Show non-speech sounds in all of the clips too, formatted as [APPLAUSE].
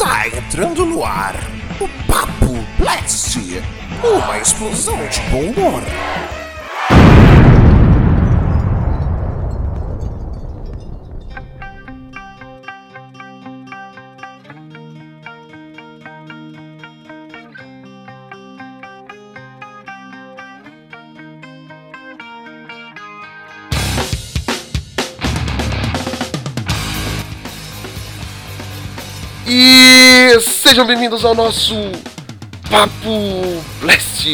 Está entrando no ar o Papo Blast, uma explosão de bom humor. Sejam bem-vindos ao nosso Papo Blast.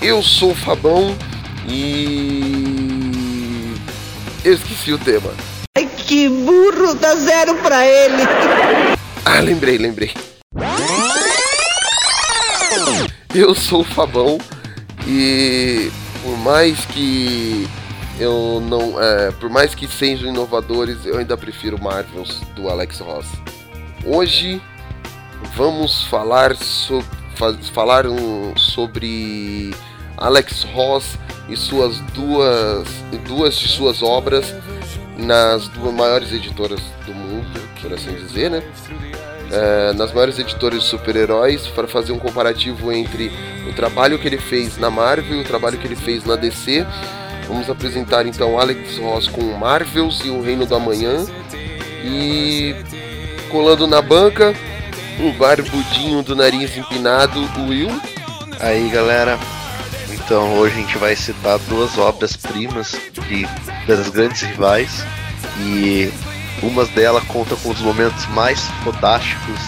Eu sou o Fabão e eu esqueci o tema. Ai, que burro, dá zero pra ele. Ah, lembrei, lembrei. Eu sou o Fabão e por mais que eu não, é, por mais que sejam inovadores, eu ainda prefiro Marvels do Alex Ross. Hoje vamos falar, so, fa falar um, sobre Alex Ross e suas duas, duas de suas obras nas duas maiores editoras do mundo, por assim dizer, né? É, nas maiores editoras de super-heróis, para fazer um comparativo entre o trabalho que ele fez na Marvel e o trabalho que ele fez na DC. Vamos apresentar então Alex Ross com Marvels e o Reino do Amanhã. E colando na banca, o barbudinho do nariz empinado, o Will. Aí galera, então hoje a gente vai citar duas obras-primas de das grandes rivais e uma delas conta com os momentos mais fantásticos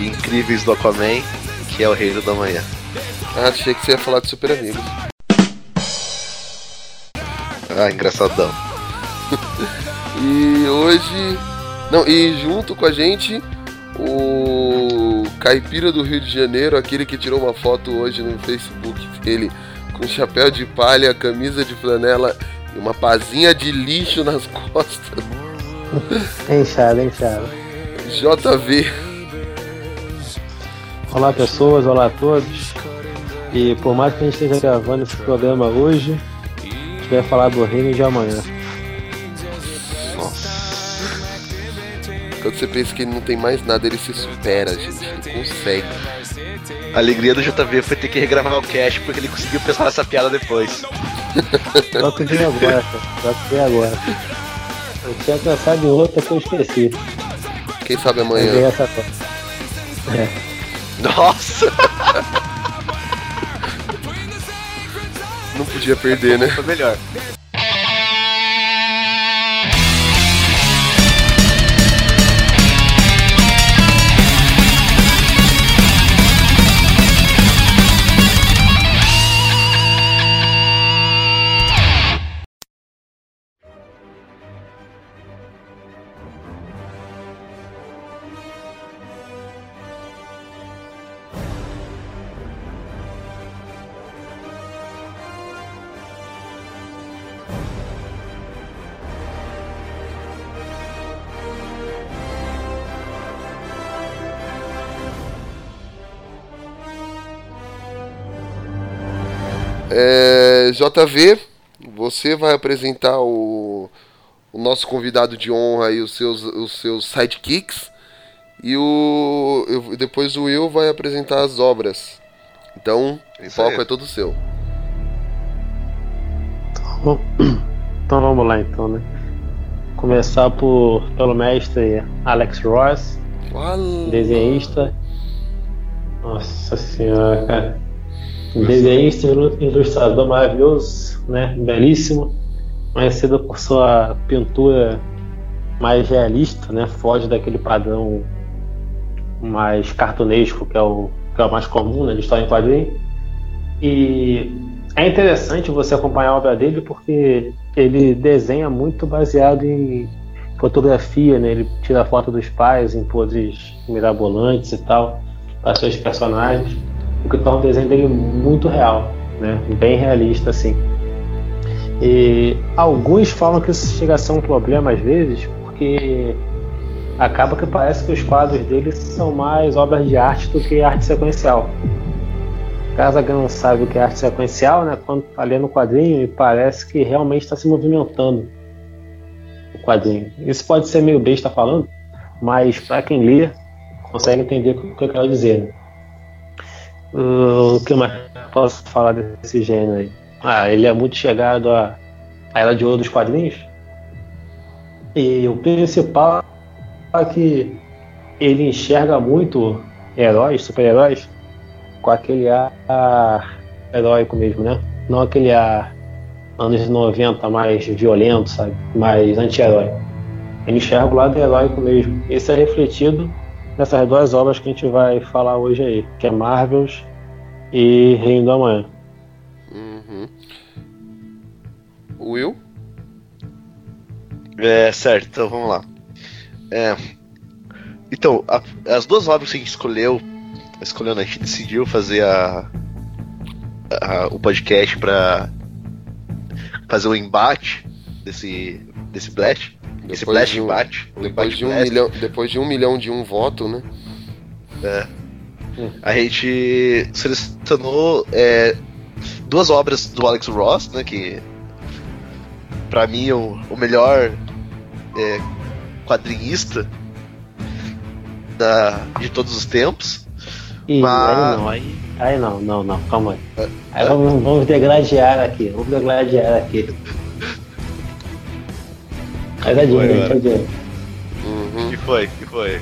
e incríveis do Aquaman, que é o Reino da Manhã. Ah, achei que você ia falar de Super Amigos. Ah, engraçadão. [LAUGHS] e hoje não, e junto com a gente, o caipira do Rio de Janeiro, aquele que tirou uma foto hoje no Facebook dele com chapéu de palha, camisa de flanela e uma pazinha de lixo nas [LAUGHS] costas. Enxado, enxado. JV. Olá pessoas, olá a todos. E por mais que a gente esteja gravando esse programa hoje, a gente vai falar do reino de amanhã. Quando você pensa que ele não tem mais nada, ele se supera, gente. Ele consegue. A alegria do JV foi ter que regravar o cast porque ele conseguiu pensar nessa piada depois. [LAUGHS] Só que vem agora. Só que vem agora. Eu tinha pensado em outra que eu esqueci. Quem sabe amanhã. veio essa é. Nossa! Não podia perder, né? Foi melhor. JV, você vai apresentar o, o nosso convidado de honra e os seus, os seus sidekicks. E o, eu- depois o Will vai apresentar as obras. Então, o Isso foco aí. é todo seu. Bom, [CLEARS THROAT] Então vamos lá então, né? Começar por pelo mestre Alex Ross, Fala. desenhista. Nossa senhora, cara. Desenhista e ilu- ilustrador maravilhoso, né? Belíssimo. Conhecido por sua pintura mais realista, né? Foge daquele padrão mais cartunesco que é o, que é o mais comum né, de história em quadrinho. E é interessante você acompanhar a obra dele porque ele desenha muito baseado em fotografia, né? Ele tira foto dos pais em poses mirabolantes e tal para seus personagens, o que torna o desenho dele muito real, né? Bem realista assim. E alguns falam que isso chega a ser um problema às vezes, porque acaba que parece que os quadros dele são mais obras de arte do que arte sequencial. Caso alguém não sabe o que é arte sequencial, né? Quando tá lendo o quadrinho e parece que realmente está se movimentando o quadrinho. Isso pode ser meio besta falando, mas para quem lê, consegue entender o que eu quero dizer. Né? O que mais posso falar desse gênero aí? Ah, ele é muito chegado à, à Era de Ouro dos quadrinhos. E o principal é que ele enxerga muito heróis, super-heróis, com aquele ar heróico mesmo, né? Não aquele ar anos 90 mais violento, sabe? Mais anti-herói. Ele enxerga o lado heróico mesmo. Isso é refletido nessas duas obras que a gente vai falar hoje aí, que é Marvels e Reino do Amanhã. Uhum. Will? É, certo, então vamos lá. É, então, a, as duas obras que a gente escolheu, escolhendo, a gente decidiu fazer a, a o podcast para fazer o um embate desse, desse Blast. Esse Blast de um. Depois, de um milhão, depois de um milhão de um voto, né? É. A gente selecionou é, duas obras do Alex Ross, né? Que para mim o, o melhor é, quadrinista da, de todos os tempos. E mas... aí não, aí, aí não, não, não, calma aí. É, aí vamos, vamos degladiar aqui, vamos degladiar aqui. Mas é dinheiro, Uhum. que foi? que foi?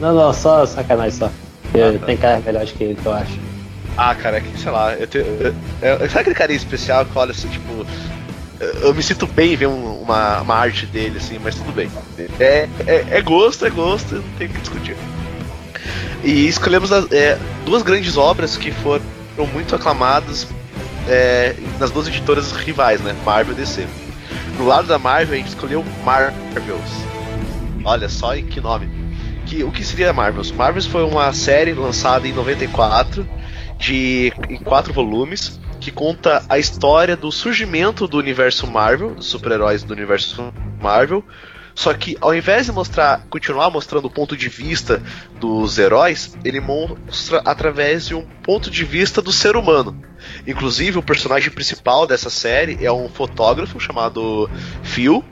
Não, não, só sacanagem só. Ah, tá. Tem caras melhores que ele, que eu acho. Ah, cara, é que sei lá, eu tenho. Eu, eu, sabe aquele carinha especial que olha assim, tipo. Eu me sinto bem ver um, uma, uma arte dele, assim, mas tudo bem. É, é, é gosto, é gosto, não tem que discutir. E escolhemos é, duas grandes obras que foram muito aclamadas é, nas duas editoras rivais, né? Marvel e DC. No lado da Marvel, a gente escolheu Marvels. Olha só que nome. Que, o que seria Marvels? Marvels foi uma série lançada em 94 de, em quatro volumes que conta a história do surgimento do universo Marvel, dos super-heróis do universo Marvel. Só que ao invés de mostrar, continuar mostrando o ponto de vista dos heróis, ele mostra através de um ponto de vista do ser humano. Inclusive, o personagem principal dessa série é um fotógrafo chamado Phil,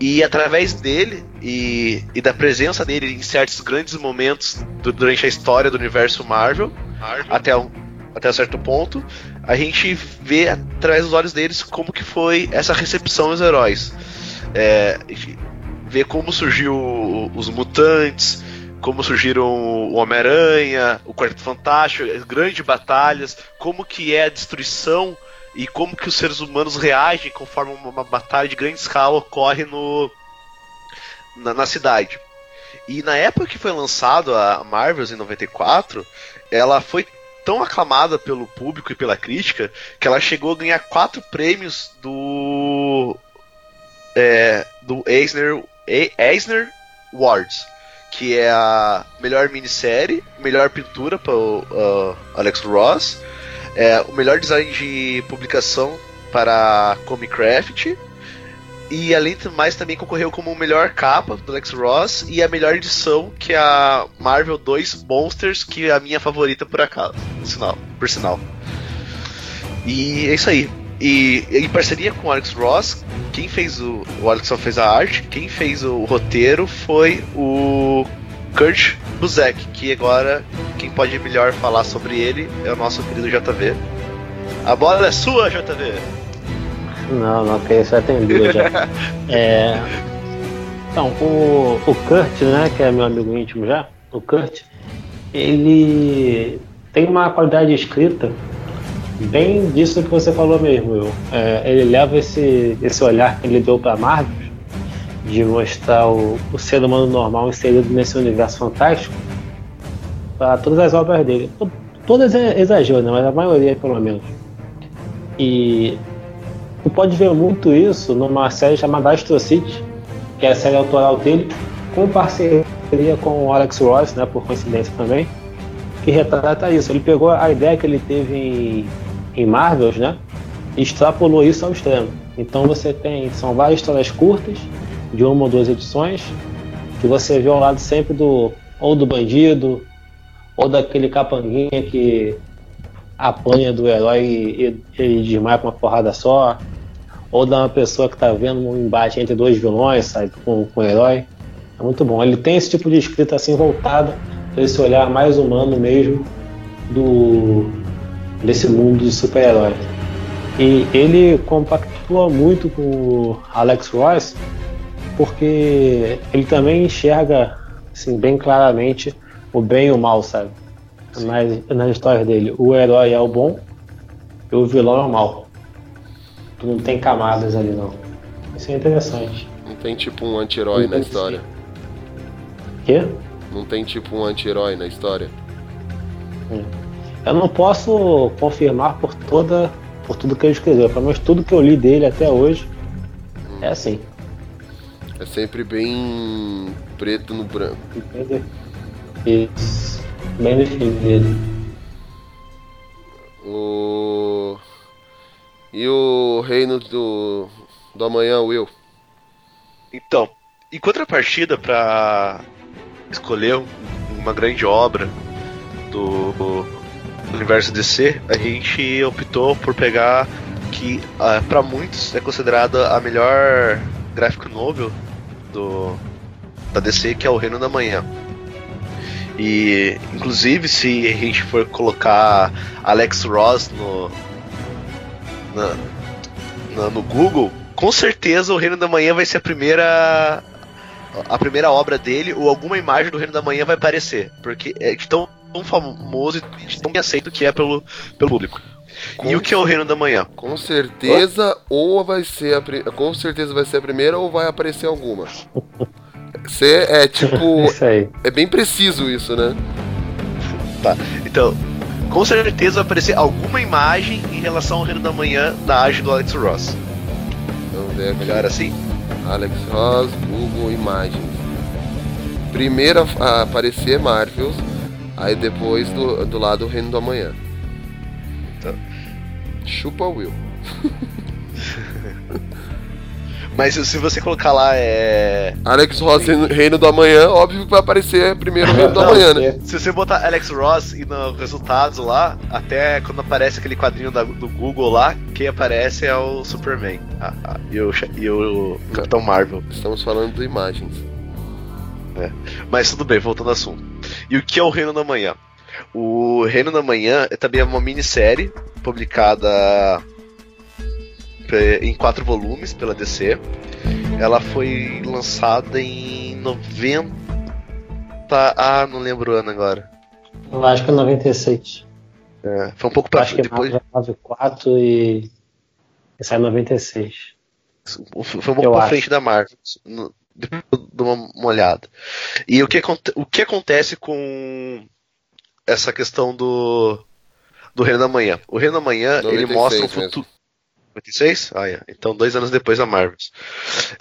e através dele e, e da presença dele em certos grandes momentos do, durante a história do universo Marvel, Marvel. até um, até um certo ponto, a gente vê através dos olhos deles como que foi essa recepção dos heróis. É, vê como surgiu os mutantes, como surgiram o Homem-Aranha, o Quarteto Fantástico, as grandes batalhas, como que é a destruição e como que os seres humanos reagem conforme uma batalha de grande escala ocorre no na, na cidade. E na época que foi lançado a Marvels em 94, ela foi tão aclamada pelo público e pela crítica que ela chegou a ganhar quatro prêmios do é, do Eisner, Eisner Awards, que é a melhor minissérie, melhor pintura para o uh, Alex Ross, é, o melhor design de publicação para Comicraft e além de mais também concorreu como melhor capa do Alex Ross e a melhor edição que é a Marvel 2 Monsters, que é a minha favorita por acaso, por sinal. Por sinal. E é isso aí. E em parceria com o Alex Ross, quem fez o. O Alex só fez a arte, quem fez o roteiro foi o Kurt Busiek, que agora quem pode melhor falar sobre ele é o nosso querido JV. A bola é sua, JV! Não, não, porque isso tem duas já. [LAUGHS] é... Então, o, o Kurt, né, que é meu amigo íntimo já, o Kurt, ele tem uma qualidade de escrita bem disso que você falou mesmo. É, ele leva esse, esse olhar que ele deu para Marvel de mostrar o, o ser humano normal inserido nesse universo fantástico para todas as obras dele. Todas é né? mas a maioria pelo menos. E tu pode ver muito isso numa série chamada Astro City, que é a série autoral dele, com parceria com o Alex Ross, né, por coincidência também, que retrata isso. Ele pegou a ideia que ele teve em, em Marvels, né, extrapolou isso ao extremo. Então você tem, são várias histórias curtas, de uma ou duas edições, que você vê ao lado sempre do ou do bandido, ou daquele capanguinha que apanha do herói e, e desmaia com uma porrada só, ou da uma pessoa que está vendo um embate entre dois vilões, sabe, com, com o herói. É muito bom. Ele tem esse tipo de escrita assim voltada esse olhar mais humano mesmo do desse mundo de super-heróis. E ele compactua muito com o Alex Ross porque ele também enxerga assim, bem claramente o bem e o mal, sabe? Nas, nas histórias dele. O herói é o bom e o vilão é o mal. Não tem camadas ali não. Isso é interessante. Não tem tipo um anti-herói na história. Quê? Não tem tipo um anti-herói na história. Eu não posso confirmar por toda por tudo que ele escreveu, mas tudo que eu li dele até hoje é assim. É sempre bem preto no branco. Isso. Bem definido. O... E o reino do, do amanhã, Will? Então, em contrapartida para escolher uma grande obra do universo DC, a gente optou por pegar que uh, para muitos é considerada a melhor graphic novel do da DC, que é o Reino da Manhã. E inclusive se a gente for colocar Alex Ross no na, na, no Google, com certeza o Reino da Manhã vai ser a primeira a primeira obra dele ou alguma imagem do Reino da Manhã vai aparecer, porque é tão, tão famoso e tão bem aceito que é pelo, pelo público. Com e o que é o Reino da Manhã? Com certeza, ou vai ser a, com certeza vai ser a primeira ou vai aparecer alguma. Você é tipo. [LAUGHS] é bem preciso isso, né? Tá. Então, com certeza vai aparecer alguma imagem em relação ao Reino da Manhã da arte do Alex Ross. Vamos ver aqui. Melhor assim? Alex Ross, Google Imagens. Primeiro a aparecer Marvels, aí depois do, do lado o Reino do Amanhã. Tá. Chupa Will. [LAUGHS] Mas se você colocar lá é. Alex Ross Reino do Amanhã, óbvio que vai aparecer primeiro o Reino do Amanhã, né? Se você botar Alex Ross e nos resultados lá, até quando aparece aquele quadrinho da, do Google lá, quem aparece é o Superman ah, ah, e, o, e o Capitão Marvel. Estamos falando de imagens. É. Mas tudo bem, voltando ao assunto. E o que é o Reino da Manhã? O Reino da Manhã é também uma minissérie publicada em quatro volumes pela DC. Ela foi lançada em 90. Ah, não lembro o ano agora. Eu acho que é 96. É, foi um pouco pra acho que depois. 94 e. e sai 96. Foi um pouco pra frente da Marvel. Depois dou uma, olhada. E o que, o que acontece com essa questão do. Do Reino da Manhã? O Reino da Manhã, ele mostra um futuro. 56? Ah, é. Então, dois anos depois da Marvel.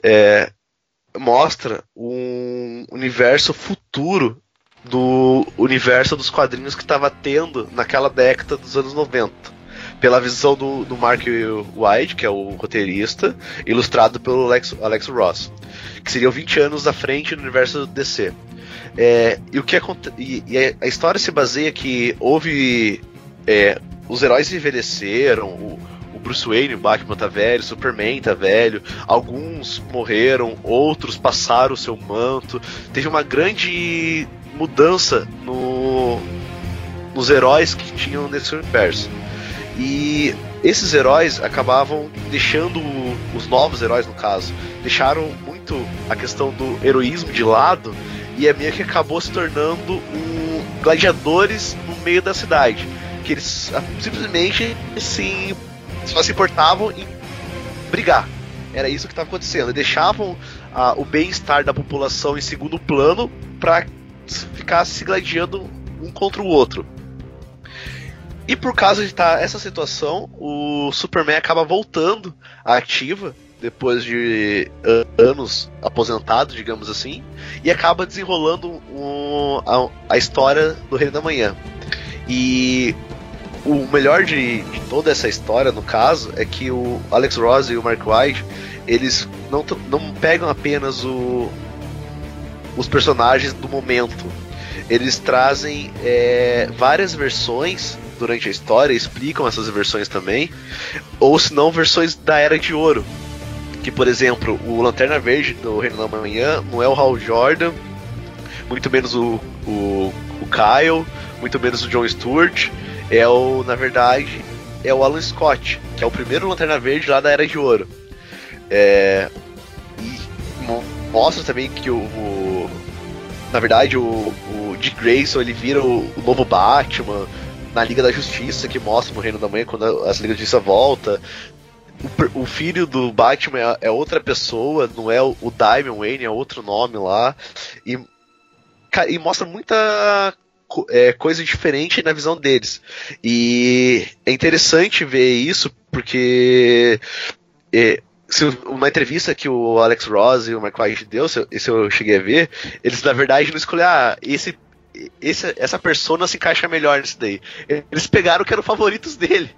É, mostra um universo futuro do universo dos quadrinhos que estava tendo naquela década dos anos 90. Pela visão do, do Mark White, que é o roteirista, ilustrado pelo Alex, Alex Ross, que seriam 20 anos à frente do universo DC. É, e o que e, e, a história se baseia que houve é, os heróis envelheceram, o, Bruce Wayne, o Batman tá velho, Superman tá velho, alguns morreram, outros passaram o seu manto. Teve uma grande mudança no, nos heróis que tinham nesse universo. E esses heróis acabavam deixando os novos heróis no caso, deixaram muito a questão do heroísmo de lado e é meio que acabou se tornando um gladiadores no meio da cidade, que eles simplesmente se só se importavam em brigar. Era isso que estava acontecendo. E deixavam ah, o bem-estar da população em segundo plano para ficar se gladiando um contra o outro. E por causa de estar tá essa situação, o Superman acaba voltando à ativa depois de anos aposentado, digamos assim, e acaba desenrolando um, a, a, história do Reino da Manhã. E o melhor de, de, toda essa história, no caso, é que o Alex Ross e o Mark White, eles não, não pegam apenas o, os personagens do momento. Eles trazem é, várias versões durante a história, explicam essas versões também, ou se não, versões da Era de Ouro, Que, por exemplo, o Lanterna Verde do Reino da Manhã não é o Hal Jordan, muito menos o, o, o Kyle, muito menos o John Stewart. É o, na verdade, é o Alan Scott, que é o primeiro Lanterna Verde lá da Era de Ouro. É, e mo- mostra também que o, o- na verdade o, o Dick Grayson ele vira o, o novo Batman na Liga da Justiça que mostra no Reino da Manhã quando a, a Liga da Justiça volta. O, o filho do Batman é, é outra pessoa, não é o, o Diamond Wayne, é outro nome lá. E, e mostra muita é, coisa diferente na visão deles. E é interessante ver isso porque é, se uma entrevista que o Alex Ross e o Mike White deu, se se eu cheguei a ver, eles na verdade não escolheram ah, esse, esse, essa persona se encaixa melhor nisso daí. Eles pegaram que eram favoritos dele.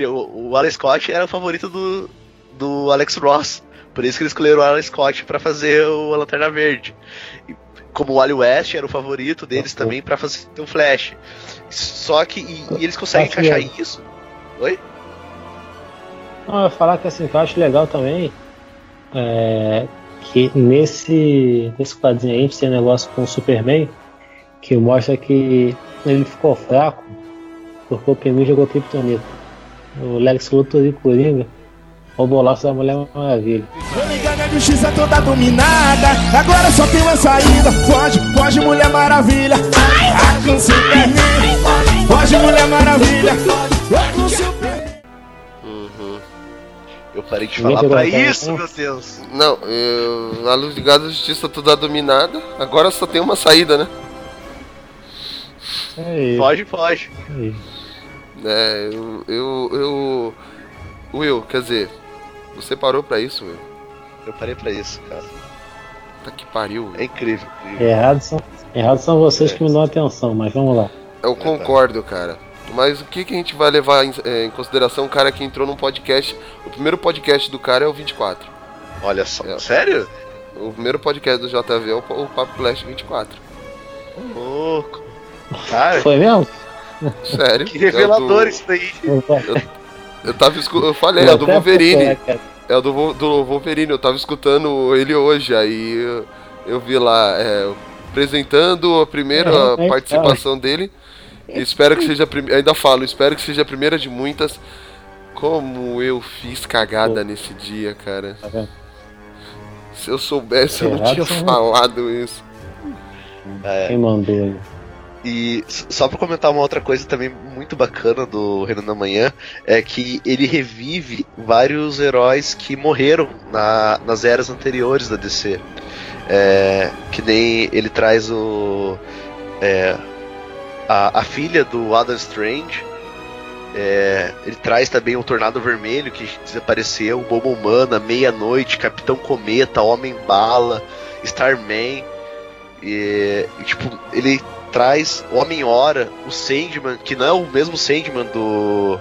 O, o Alex Scott era o favorito do, do Alex Ross. Por isso que eles escolheram o Alex Scott para fazer o a Lanterna Verde. E como o Wally West era o favorito deles também para fazer o Flash. Só que e, e eles conseguem Tá encaixar isso. Oi? Não, eu ia falar que assim, que eu acho legal também é, que nesse, nesse quadrinho aí a gente tem um negócio com o Superman que mostra que ele ficou fraco porque o Penguin jogou Kryptonita. O Lex Luthor e o Coringa o bolaço da Mulher Maravilha. Ligando, a justiça toda dominada. Agora só tem uma saída. Foge, foge, Mulher Maravilha. Superman. Foge, Mulher Maravilha. Uhum. Eu parei de falar pra a isso, cara, meu Deus. Não, eu, a luz ligada da justiça toda dominada. Agora só tem uma saída, né? É isso, Foge, foge. é isso. É, eu, eu, eu. Will, quer dizer, você parou pra isso, Will? Eu parei pra isso, cara. Tá que pariu, Will. É incrível. incrível. Errados são, errados são vocês que me dão atenção, mas vamos lá. Eu concordo, cara. Mas o que, que a gente vai levar em, é, em consideração o cara que entrou num podcast? O primeiro podcast do cara é o 24. Olha só. É. Sério? O primeiro podcast do JV é o, o Papo Flash 24. Louco. Cara, Foi mesmo? Sério. que revelador isso daí. Eu tava escu- Eu falei, é o do Wolverine. É o do, Vo- do Wolverine, eu tava escutando ele hoje, aí eu, eu vi lá, é, apresentando a primeira É, é, participação dele. Espero que seja a primeira. Ainda falo, espero que seja a primeira de muitas. Como eu fiz cagada nesse dia, cara. Tá vendo? Se eu soubesse, eu não tinha falado isso. Quem mandou aí? E só pra comentar uma outra coisa também muito bacana do Reino da Manhã é que ele revive vários heróis que morreram na- nas eras anteriores da DC. É, que nem ele traz o. é, a, a filha do Adam Strange. É, ele traz também o Tornado Vermelho que desapareceu, Bomba Humana, Meia-Noite, Capitão Cometa, Homem Bala, Starman. E, tipo, ele traz Homem-Hora, o Sandman, que não é o mesmo Sandman do,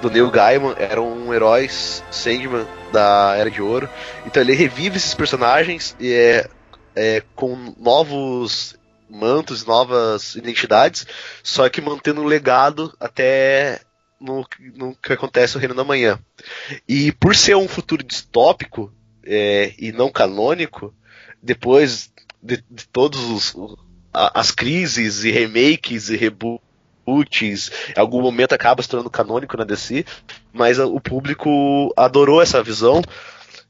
do Neil Gaiman, era um herói Sandman da Era de Ouro. Então ele revive esses personagens e é, é, com novos mantos, novas identidades, só que mantendo o legado até no, no que acontece no Reino da Manhã. E por ser um futuro distópico é, e não canônico, depois de, de todos os, a- as crises e remakes e reboots, em algum momento acaba se tornando canônico na DC, mas o público adorou essa visão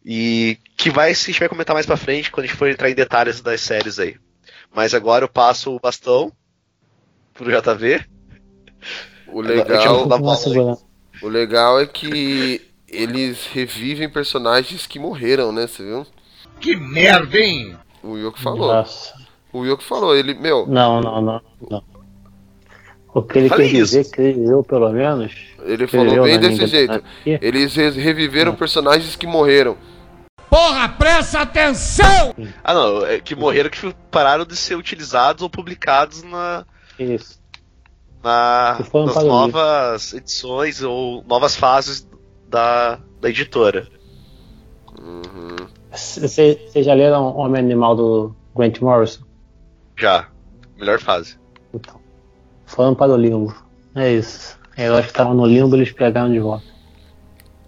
e que vai se a gente vai comentar mais pra frente quando a gente for entrar em detalhes das séries aí. Mas agora eu passo o bastão pro JV. O legal, o legal é que eles revivem personagens que morreram, né? Você viu? Que merda, hein? O Yoko falou. Nossa. O Yoko falou, ele, meu, Não, não, não, não. O que ele Falei quer isso. dizer, que eu pelo menos. ele falou bem desse jeito. aqui, Eles re- reviveram personagens que morreram. Porra, presta atenção! Ah não, é que morreram que pararam de ser utilizados ou publicados na, Isso. na, Que nas novas edições ou novas fases da, da editora. Vocês já leram Homem Animal do Grant Morrison? Já. Melhor fase. Então. Foram para o limbo. É isso. Heróis que estavam no limbo, eles pegaram de volta.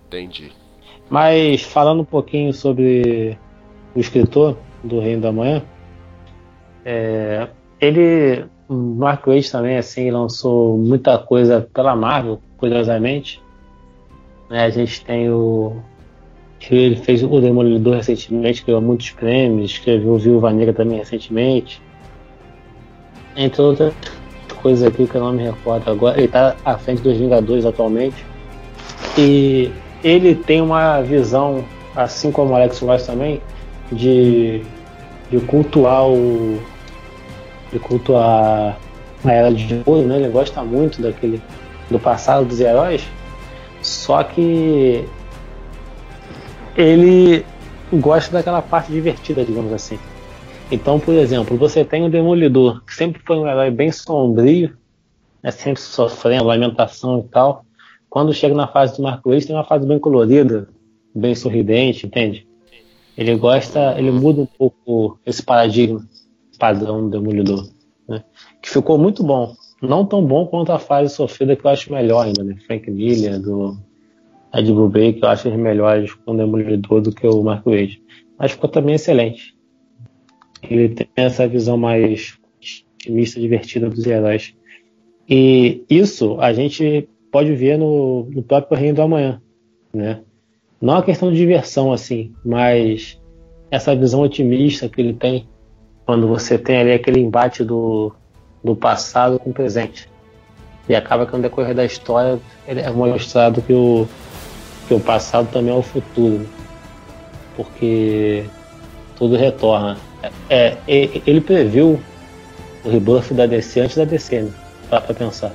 Entendi. Mas falando um pouquinho sobre o escritor do Reino da Manhã, é, ele, Mark Waid também, assim, lançou muita coisa pela Marvel, curiosamente. Né, a gente tem o. Ele fez o Demolidor recentemente, ganhou muitos prêmios, escreveu o Viúva Negra também recentemente. Entre outras coisas aqui que eu não me recordo agora. Ele está à frente dos Vingadores atualmente. E ele tem uma visão, assim como o Alex Ross também, de, de cultuar o. de cultuar a era de ouro, né? Ele gosta muito daquele. do passado dos heróis. Só que ele gosta daquela parte divertida, digamos assim. Então, por exemplo, você tem o Demolidor, que sempre foi um herói bem sombrio, né, sempre sofrendo lamentação e tal. Quando chega na fase do Marco Reis, tem uma fase bem colorida, bem sorridente, entende? Ele gosta, ele muda um pouco esse paradigma padrão do Demolidor, né? que ficou muito bom. Não tão bom quanto a fase sofrida que eu acho melhor ainda, né? Frank Miller, do Ed Brubaker, que eu acho eles melhores com o Demolidor do que o Marco Reis. Mas ficou também excelente. Ele tem essa visão mais otimista, divertida dos heróis. E isso a gente pode ver no, no próprio Reino do Amanhã, né? Não a questão de diversão assim, mas essa visão otimista que ele tem quando você tem ali aquele embate do, do passado com o presente. E acaba que no decorrer da história é mostrado que o, que o passado também é o futuro. Né? Porque tudo retorna. É, ele previu o rebuff da DC antes da DC, né? Para pra pensar.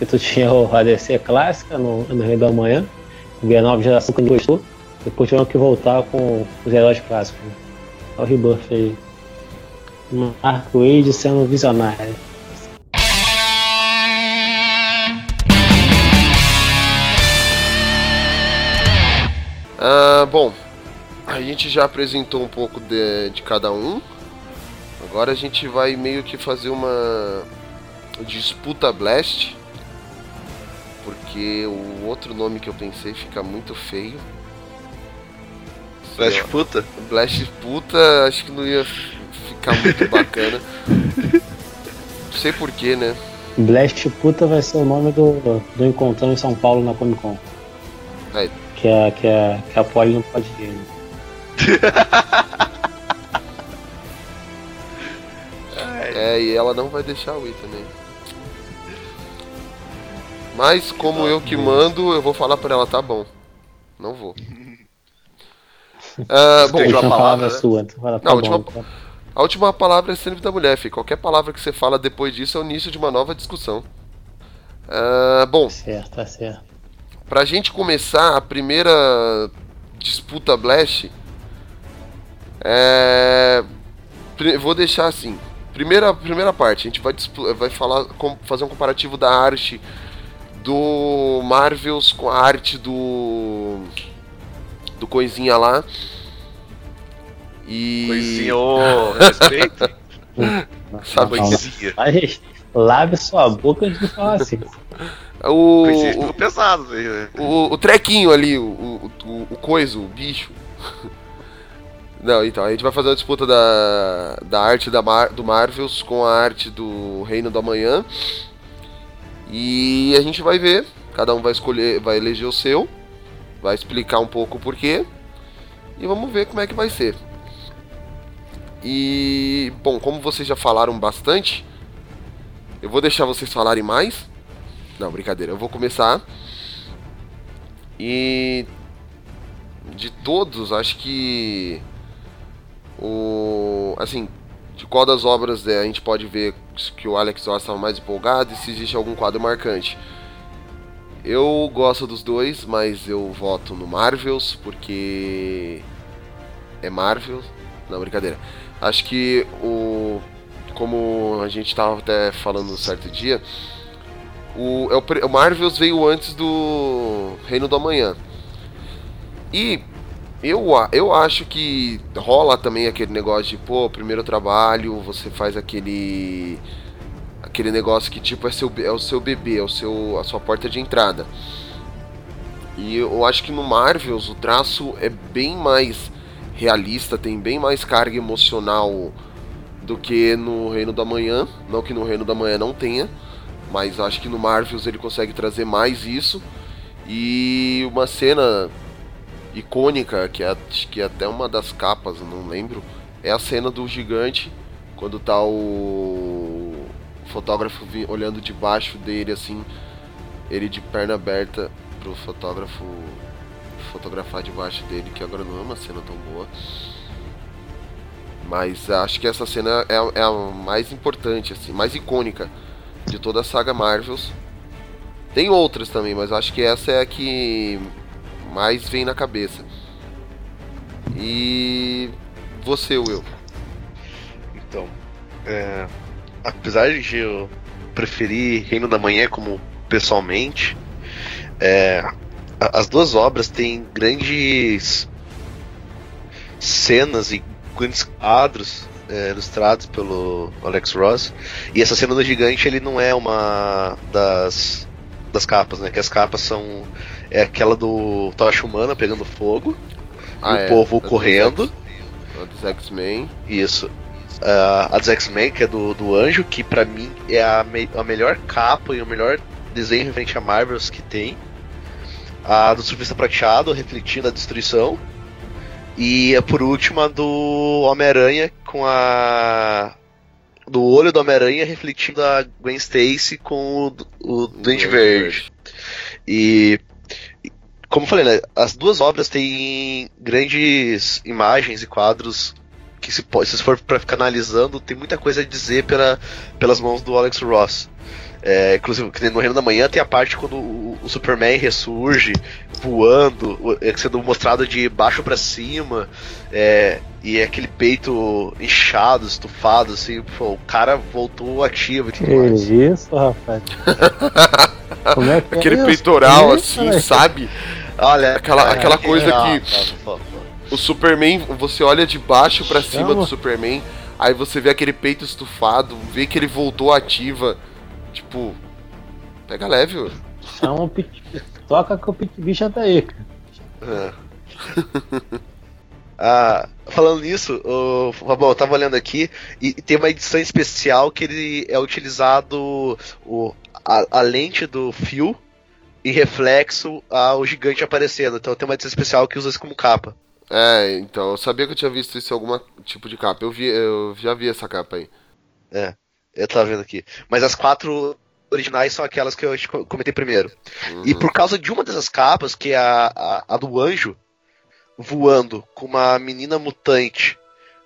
E tu tinha a DC clássica no, no Rei da Manhã, a nova geração que gostou, depois tiveram que voltar com os heróis clássicos. Né? O rebuff aí. Mark Wade sendo visionário. Ah, bom, a gente já apresentou um pouco de, de cada um. Agora a gente vai meio que fazer uma disputa Blast. Porque o outro nome que eu pensei fica muito feio. Blast puta? Blast puta, acho que não ia ficar muito [LAUGHS] bacana. Não sei porquê, né? Blast puta vai ser o nome do, do encontrão em São Paulo na Comic Con. Aí. Que a, que a, que a Polly não pode ir. Né? [LAUGHS] é, e ela não vai deixar eu ir também. Mas como eu que mando, eu vou falar pra ela, tá bom. Não vou. Uh, bom, a palavra é sua, fala, tá a, última, bom, a última palavra é sempre da mulher, filho. Qualquer palavra que você fala depois disso é o início de uma nova discussão. Uh, bom. Certo, tá certo. Pra gente começar a primeira disputa Blast, é... Vou deixar assim. Primeira, primeira parte, a gente vai, vai falar, fazer um comparativo da arte do Marvels com a arte do. do Coisinha lá. E. Coisinha, ô, respeito. [LAUGHS] Sabe Coisinha. Mas, lave sua boca antes de falar assim. O, Coisinha o, pesado, o, o trequinho ali, o, o, o, o coiso, o bicho. Não, então, a gente vai fazer a disputa da, da arte da Mar, do Marvels com a arte do Reino do Amanhã. E a gente vai ver, cada um vai escolher, vai eleger o seu, vai explicar um pouco o porquê. E vamos ver como é que vai ser. E, bom, como vocês já falaram bastante, eu vou deixar vocês falarem mais. Não, brincadeira, eu vou começar. E de todos, acho que o assim, de qual das obras é, a gente pode ver que o Alex Ross estava mais empolgado e se existe algum quadro marcante. Eu gosto dos dois, mas eu voto no Marvels porque é Marvel. Não, brincadeira. Acho que o como a gente estava até falando certo dia, o, é o Marvels veio antes do Reino do Amanhã. E eu, eu acho que rola também aquele negócio de, pô, primeiro trabalho, você faz aquele aquele negócio que tipo é, seu, é o seu bebê, é o seu, a sua porta de entrada. E eu acho que no Marvels o traço é bem mais realista, tem bem mais carga emocional do que no Reino da Manhã. Não que no Reino da Manhã não tenha, mas acho que no Marvels ele consegue trazer mais isso. E uma cena icônica, que é, que é até uma das capas, não lembro, é a cena do gigante, quando tá o fotógrafo olhando debaixo dele assim, ele de perna aberta pro fotógrafo fotografar debaixo dele, que agora não é uma cena tão boa. Mas acho que essa cena é, é a mais importante, assim, mais icônica de toda a saga Marvels. Tem outras também, mas acho que essa é a que mais vem na cabeça. E você, Will? Então, é, apesar de eu preferir Reino da Manhã como pessoalmente, é, as duas obras têm grandes cenas e grandes quadros é, ilustrados pelo Alex Ross. E essa cena do gigante ele não é uma das das capas, né? Que as capas são é aquela do Tocha Humana pegando fogo, ah, o é, povo correndo. A dos X-Men. Isso. Uh, a dos X-Men, que é do, do Anjo, que para mim é a, me a melhor capa e o melhor desenho referente a Marvels que tem. A do Surfista Prateado, refletindo a destruição. E por último a do Homem-Aranha com a. Do olho do Homem-Aranha refletindo a Gwen Stacy com o, o Dente Verde. E como eu falei, né, as duas obras têm grandes imagens e quadros que se, se for para ficar analisando, tem muita coisa a dizer pela, pelas mãos do Alex Ross. É, inclusive, no Reino da Manhã tem a parte quando o, o Superman ressurge voando, é sendo mostrado de baixo para cima, é, e é aquele peito inchado, estufado, assim, pô, o cara voltou ativo. Que isso, rapaz? [LAUGHS] Como é que é Aquele é peitoral, assim, né? sabe? Olha, aquela, aquela coisa que. O Superman, você olha de baixo para cima do Superman, aí você vê aquele peito estufado, vê que ele voltou ativa. Tipo, pega leve, mano. Chama o pit... Toca que o Pit Bicha tá aí, cara. É. [LAUGHS] ah, falando nisso, o Fabão, eu tava olhando aqui e tem uma edição especial que ele é utilizado o, a, a lente do fio em reflexo ao gigante aparecendo. Então tem uma edição especial que usa isso como capa. É, então, eu sabia que eu tinha visto isso em algum tipo de capa. Eu, vi, eu já vi essa capa aí. É, eu tava vendo aqui. Mas as quatro originais são aquelas que eu comentei primeiro. Uhum. E por causa de uma dessas capas, que é a, a, a do anjo, voando com uma menina mutante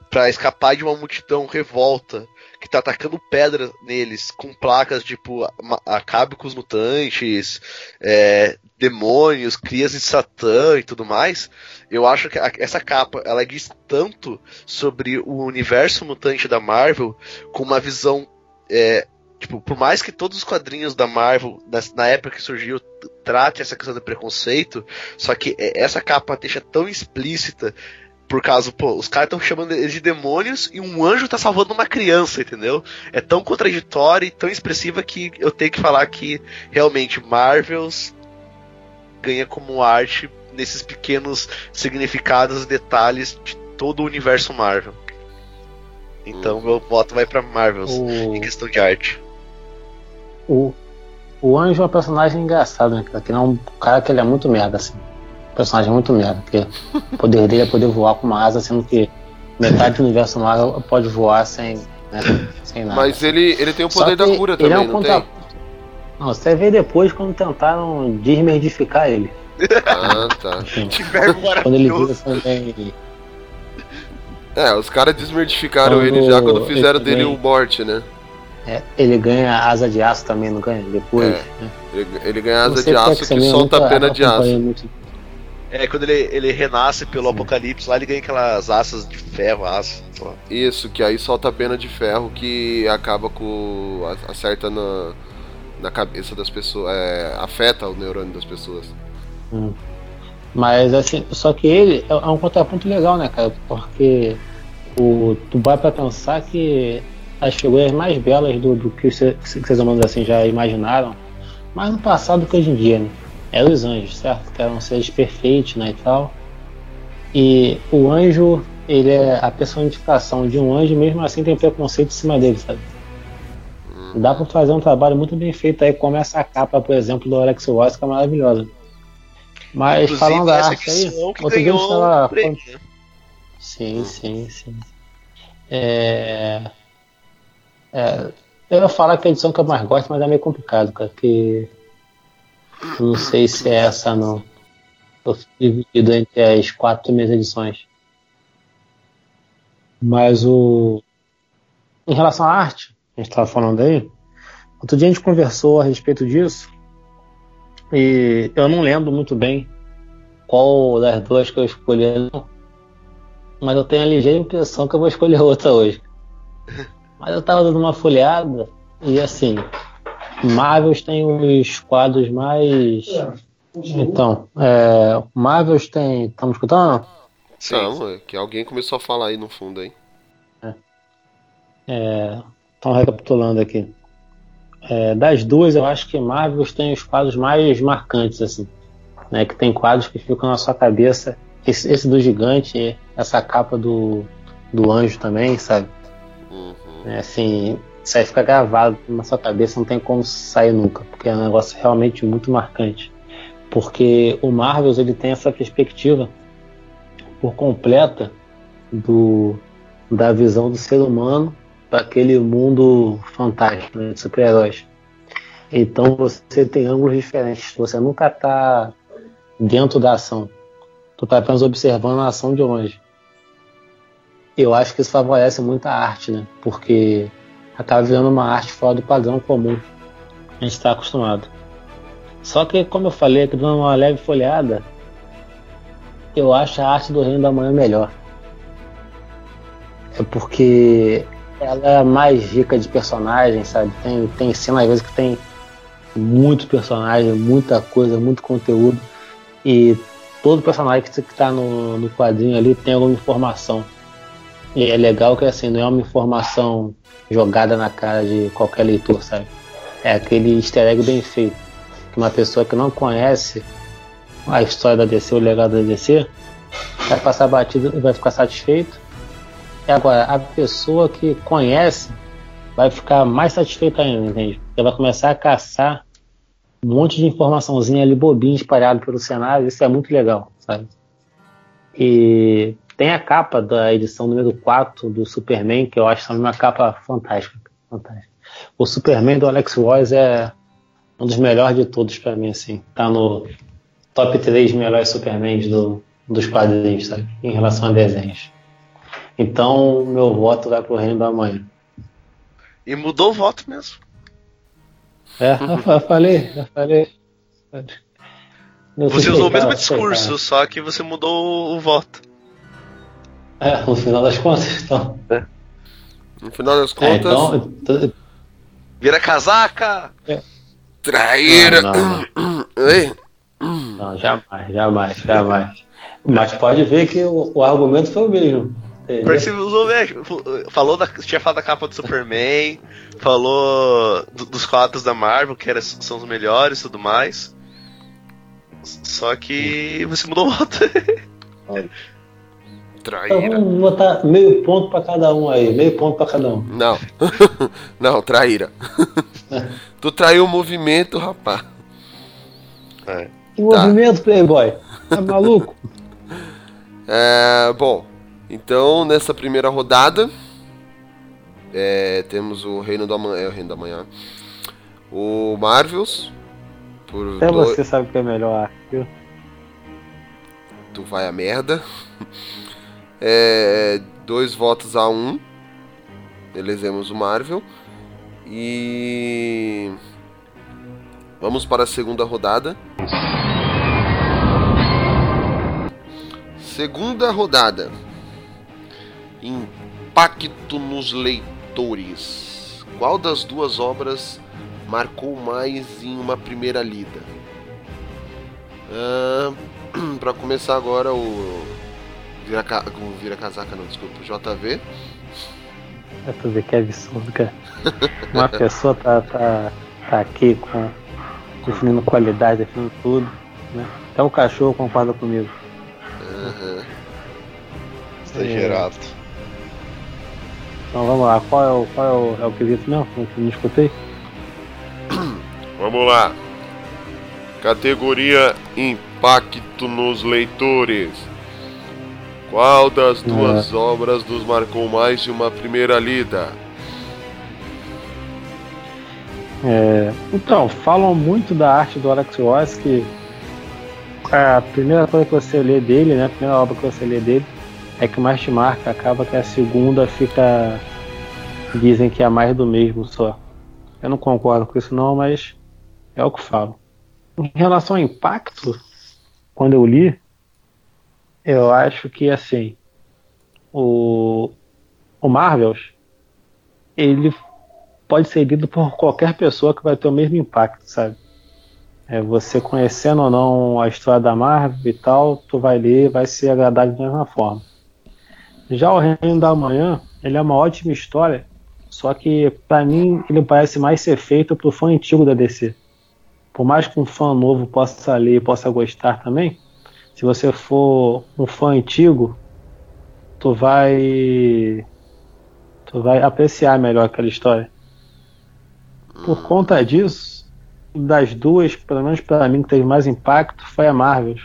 para escapar de uma multidão revolta que tá atacando pedra neles com placas tipo acabe com os mutantes, é, demônios, crias de Satã e tudo mais. Eu acho que essa capa ela diz tanto sobre o universo mutante da Marvel com uma visão é, tipo, por mais que todos os quadrinhos da Marvel, na época que surgiu, trate essa questão do preconceito, só que essa capa deixa tão explícita por causa, pô, os caras estão chamando eles de demônios e um anjo tá salvando uma criança, entendeu? É tão contraditório e tão expressiva que eu tenho que falar que realmente Marvels ganha como arte nesses pequenos significados detalhes de todo o universo Marvel. Então meu voto vai para Marvels o... em questão de arte. O, o anjo é um personagem engraçado, né? Que é um cara que ele é muito merda, assim personagem muito merda, porque o poder dele é poder voar com uma asa, sendo que metade do universo Marvel pode voar sem, né, sem nada. Mas ele, ele tem o poder da cura também, é um não contra... tem? Não, você vê depois quando tentaram desmerdificar ele. Ah, tá. [LAUGHS] quando ele vira também. É, os caras desmerdificaram quando ele já quando fizeram dele o morte, né? É, ele ganha asa de aço também, não ganha? Depois. É, né? ele, ele, ganha asa de aço que, que solta a pena de aço. Muito é, quando ele, ele renasce pelo Sim. apocalipse lá, ele ganha aquelas asas de ferro, aço. Isso, que aí solta a pena de ferro que acaba com. acerta na, na cabeça das pessoas. É, afeta o neurônio das pessoas. Hum. Mas assim, só que ele é, é um contraponto legal, né, cara? Porque o, tu vai pra pensar que as figuras mais belas do, do que os seres humanos assim já imaginaram, mais no passado que hoje em dia, né? Eram os anjos, certo? Que eram seres perfeitos, né, e tal. E o anjo, ele é a personificação de um anjo, mesmo assim tem preconceito em cima dele, sabe? Dá pra fazer um trabalho muito bem feito aí, como essa capa, por exemplo, do Alex Ross, que é maravilhosa. Mas Inclusive, falando da arte aí, que outro dia a gente ganhou tava o prêmio, né? Sim, sim, sim. É... é, Eu ia falar que a edição que eu mais gosto, mas é meio complicado, cara, porque não sei se é essa não. Eu fui dividido entre as quatro primeiras edições. Mas o. Em relação à arte, a gente estava falando aí, outro dia a gente conversou a respeito disso, e eu não lembro muito bem qual das duas que eu escolhi, não mas eu tenho a ligeira impressão que eu vou escolher outra hoje. [LAUGHS] Mas eu tava dando uma folheada e assim, Marvels tem os quadros mais. Então, é, Marvels tem. Estamos escutando? Sim. Não, é que alguém começou a falar aí no fundo aí. Estão recapitulando aqui. É, das duas, eu acho que Marvels tem os quadros mais marcantes, assim. Né, que tem quadros que ficam na sua cabeça. Esse, esse do gigante, essa capa do, do anjo também, sabe? Uhum. É, assim, isso aí fica gravado na sua cabeça, não tem como sair nunca, porque é um negócio realmente muito marcante. Porque o Marvels ele tem essa perspectiva por completa do, da visão do ser humano para aquele mundo fantástico né, de super-heróis. Então você tem ângulos diferentes, você nunca está dentro da ação, tu está apenas observando a ação de longe. Eu acho que isso favorece muito a arte, né? Porque acaba virando uma arte fora do padrão comum. A gente está acostumado. Só que, como eu falei, que dando uma leve folhada, eu acho a arte do Reino da Manhã melhor. É porque ela é mais rica de personagens, sabe? Tem, tem cena às vezes que tem muito personagem, muita coisa, muito conteúdo. E todo personagem que está no, no quadrinho ali tem alguma informação. E é legal que assim, não é uma informação jogada na cara de qualquer leitor, sabe? É aquele easter egg bem feito. Que uma pessoa que não conhece a história da DC, o legado da DC, vai passar batido e vai ficar satisfeito. E agora, a pessoa que conhece vai ficar mais satisfeita ainda, entende? Porque vai começar a caçar um monte de informaçãozinha ali bobinha espalhado pelo cenário, isso é muito legal, sabe? E tem a capa da edição número 4 do Superman, que eu acho também uma capa fantástica. fantástica. O Superman do Alex Ross é um dos melhores de todos para mim, assim. Tá no top 3 melhores Supermans do, dos quadrinhos, sabe? Em relação a desenhos. Então, meu voto vai pro Reino da Manhã. E mudou o voto mesmo. É, [LAUGHS] eu fa- falei, eu falei. Eu Você usou o mesmo discurso, só que você mudou o voto. É, no final das contas, então. No final das É, contas, então, t- Vira casaca! traíra. Não, não, jamais, jamais, jamais. Mas pode ver que o, o argumento foi o mesmo. você usou mesmo. Falou da, tinha falado da capa do Superman, [LAUGHS] falou do- dos quadros da Marvel, que era, são os melhores e tudo mais. Só que você mudou o voto. Então traíra. vamos botar meio ponto pra cada um aí, meio ponto pra cada um. Não. [LAUGHS] Não, traíra. [LAUGHS] tu traiu o movimento, rapaz. Que movimento, Playboy? Tá [LAUGHS] maluco? É, bom, então nessa primeira rodada é, temos o Reino da Manhã, é, o Reino da Manhã, o Marvels por Até dois- você sabe que é melhor viu? tu vai a merda. É, dois votos a um. Elegemos o Marvel. E vamos para a segunda rodada. Segunda rodada. Impacto nos leitores. Qual das duas obras marcou mais em uma primeira lida? Ah, [CLEARS THROAT] para começar agora o vira, ca- o vira casaca não, desculpa, JV. É pra ver que é absurdo, cara. Uma pessoa tá, tá, tá aqui com definindo qualidade, definindo tudo. né? Até o cachorro concorda comigo. Aham. Exagerado. Então vamos lá, qual é o, qual é o, é o quesito mesmo? Não, não escutei? [COUGHS] Vamos lá. Categoria Impacto nos leitores. Qual das duas obras nos marcou mais de uma primeira lida? É, então, falam muito da arte do Alex Ross, que a primeira coisa que você lê dele, né, a primeira obra que você lê dele, é que mais te marca, acaba que a segunda fica. Dizem que é mais do mesmo só. Eu não concordo com isso não, mas é o que falo. Em relação ao impacto, quando eu li, eu acho que assim, o, o Marvels, ele pode ser lido por qualquer pessoa que vai ter o mesmo impacto, sabe? É, você conhecendo ou não a história da Marvel e tal, tu vai ler, vai ser agradável da mesma forma. Já o Reino da Manhã, ele é uma ótima história, só que para mim ele parece mais ser feito pro fã antigo da DC. Por mais que um fã novo possa ler e possa gostar também, se você for um fã antigo, tu vai tu vai apreciar melhor aquela história. Por conta disso, das duas, pelo menos para mim que teve mais impacto, foi a Marvel.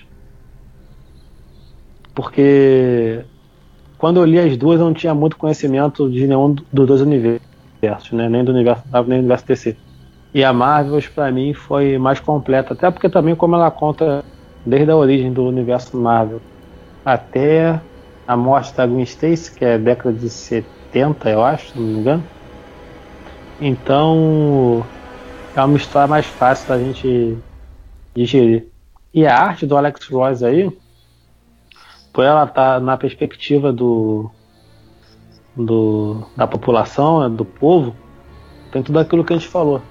Porque quando eu li as duas, eu não tinha muito conhecimento de nenhum dos dois universos, né? nem do universo nem do universo DC. E a Marvel, para mim, foi mais completa, até porque também como ela conta desde a origem do universo Marvel até a morte da Gwen Stacy, que é década de 70, eu acho, se não me engano. Então, é uma história mais fácil da gente digerir. E a arte do Alex Ross aí, por ela tá na perspectiva do, do da população, né, do povo, tem tudo aquilo que a gente falou.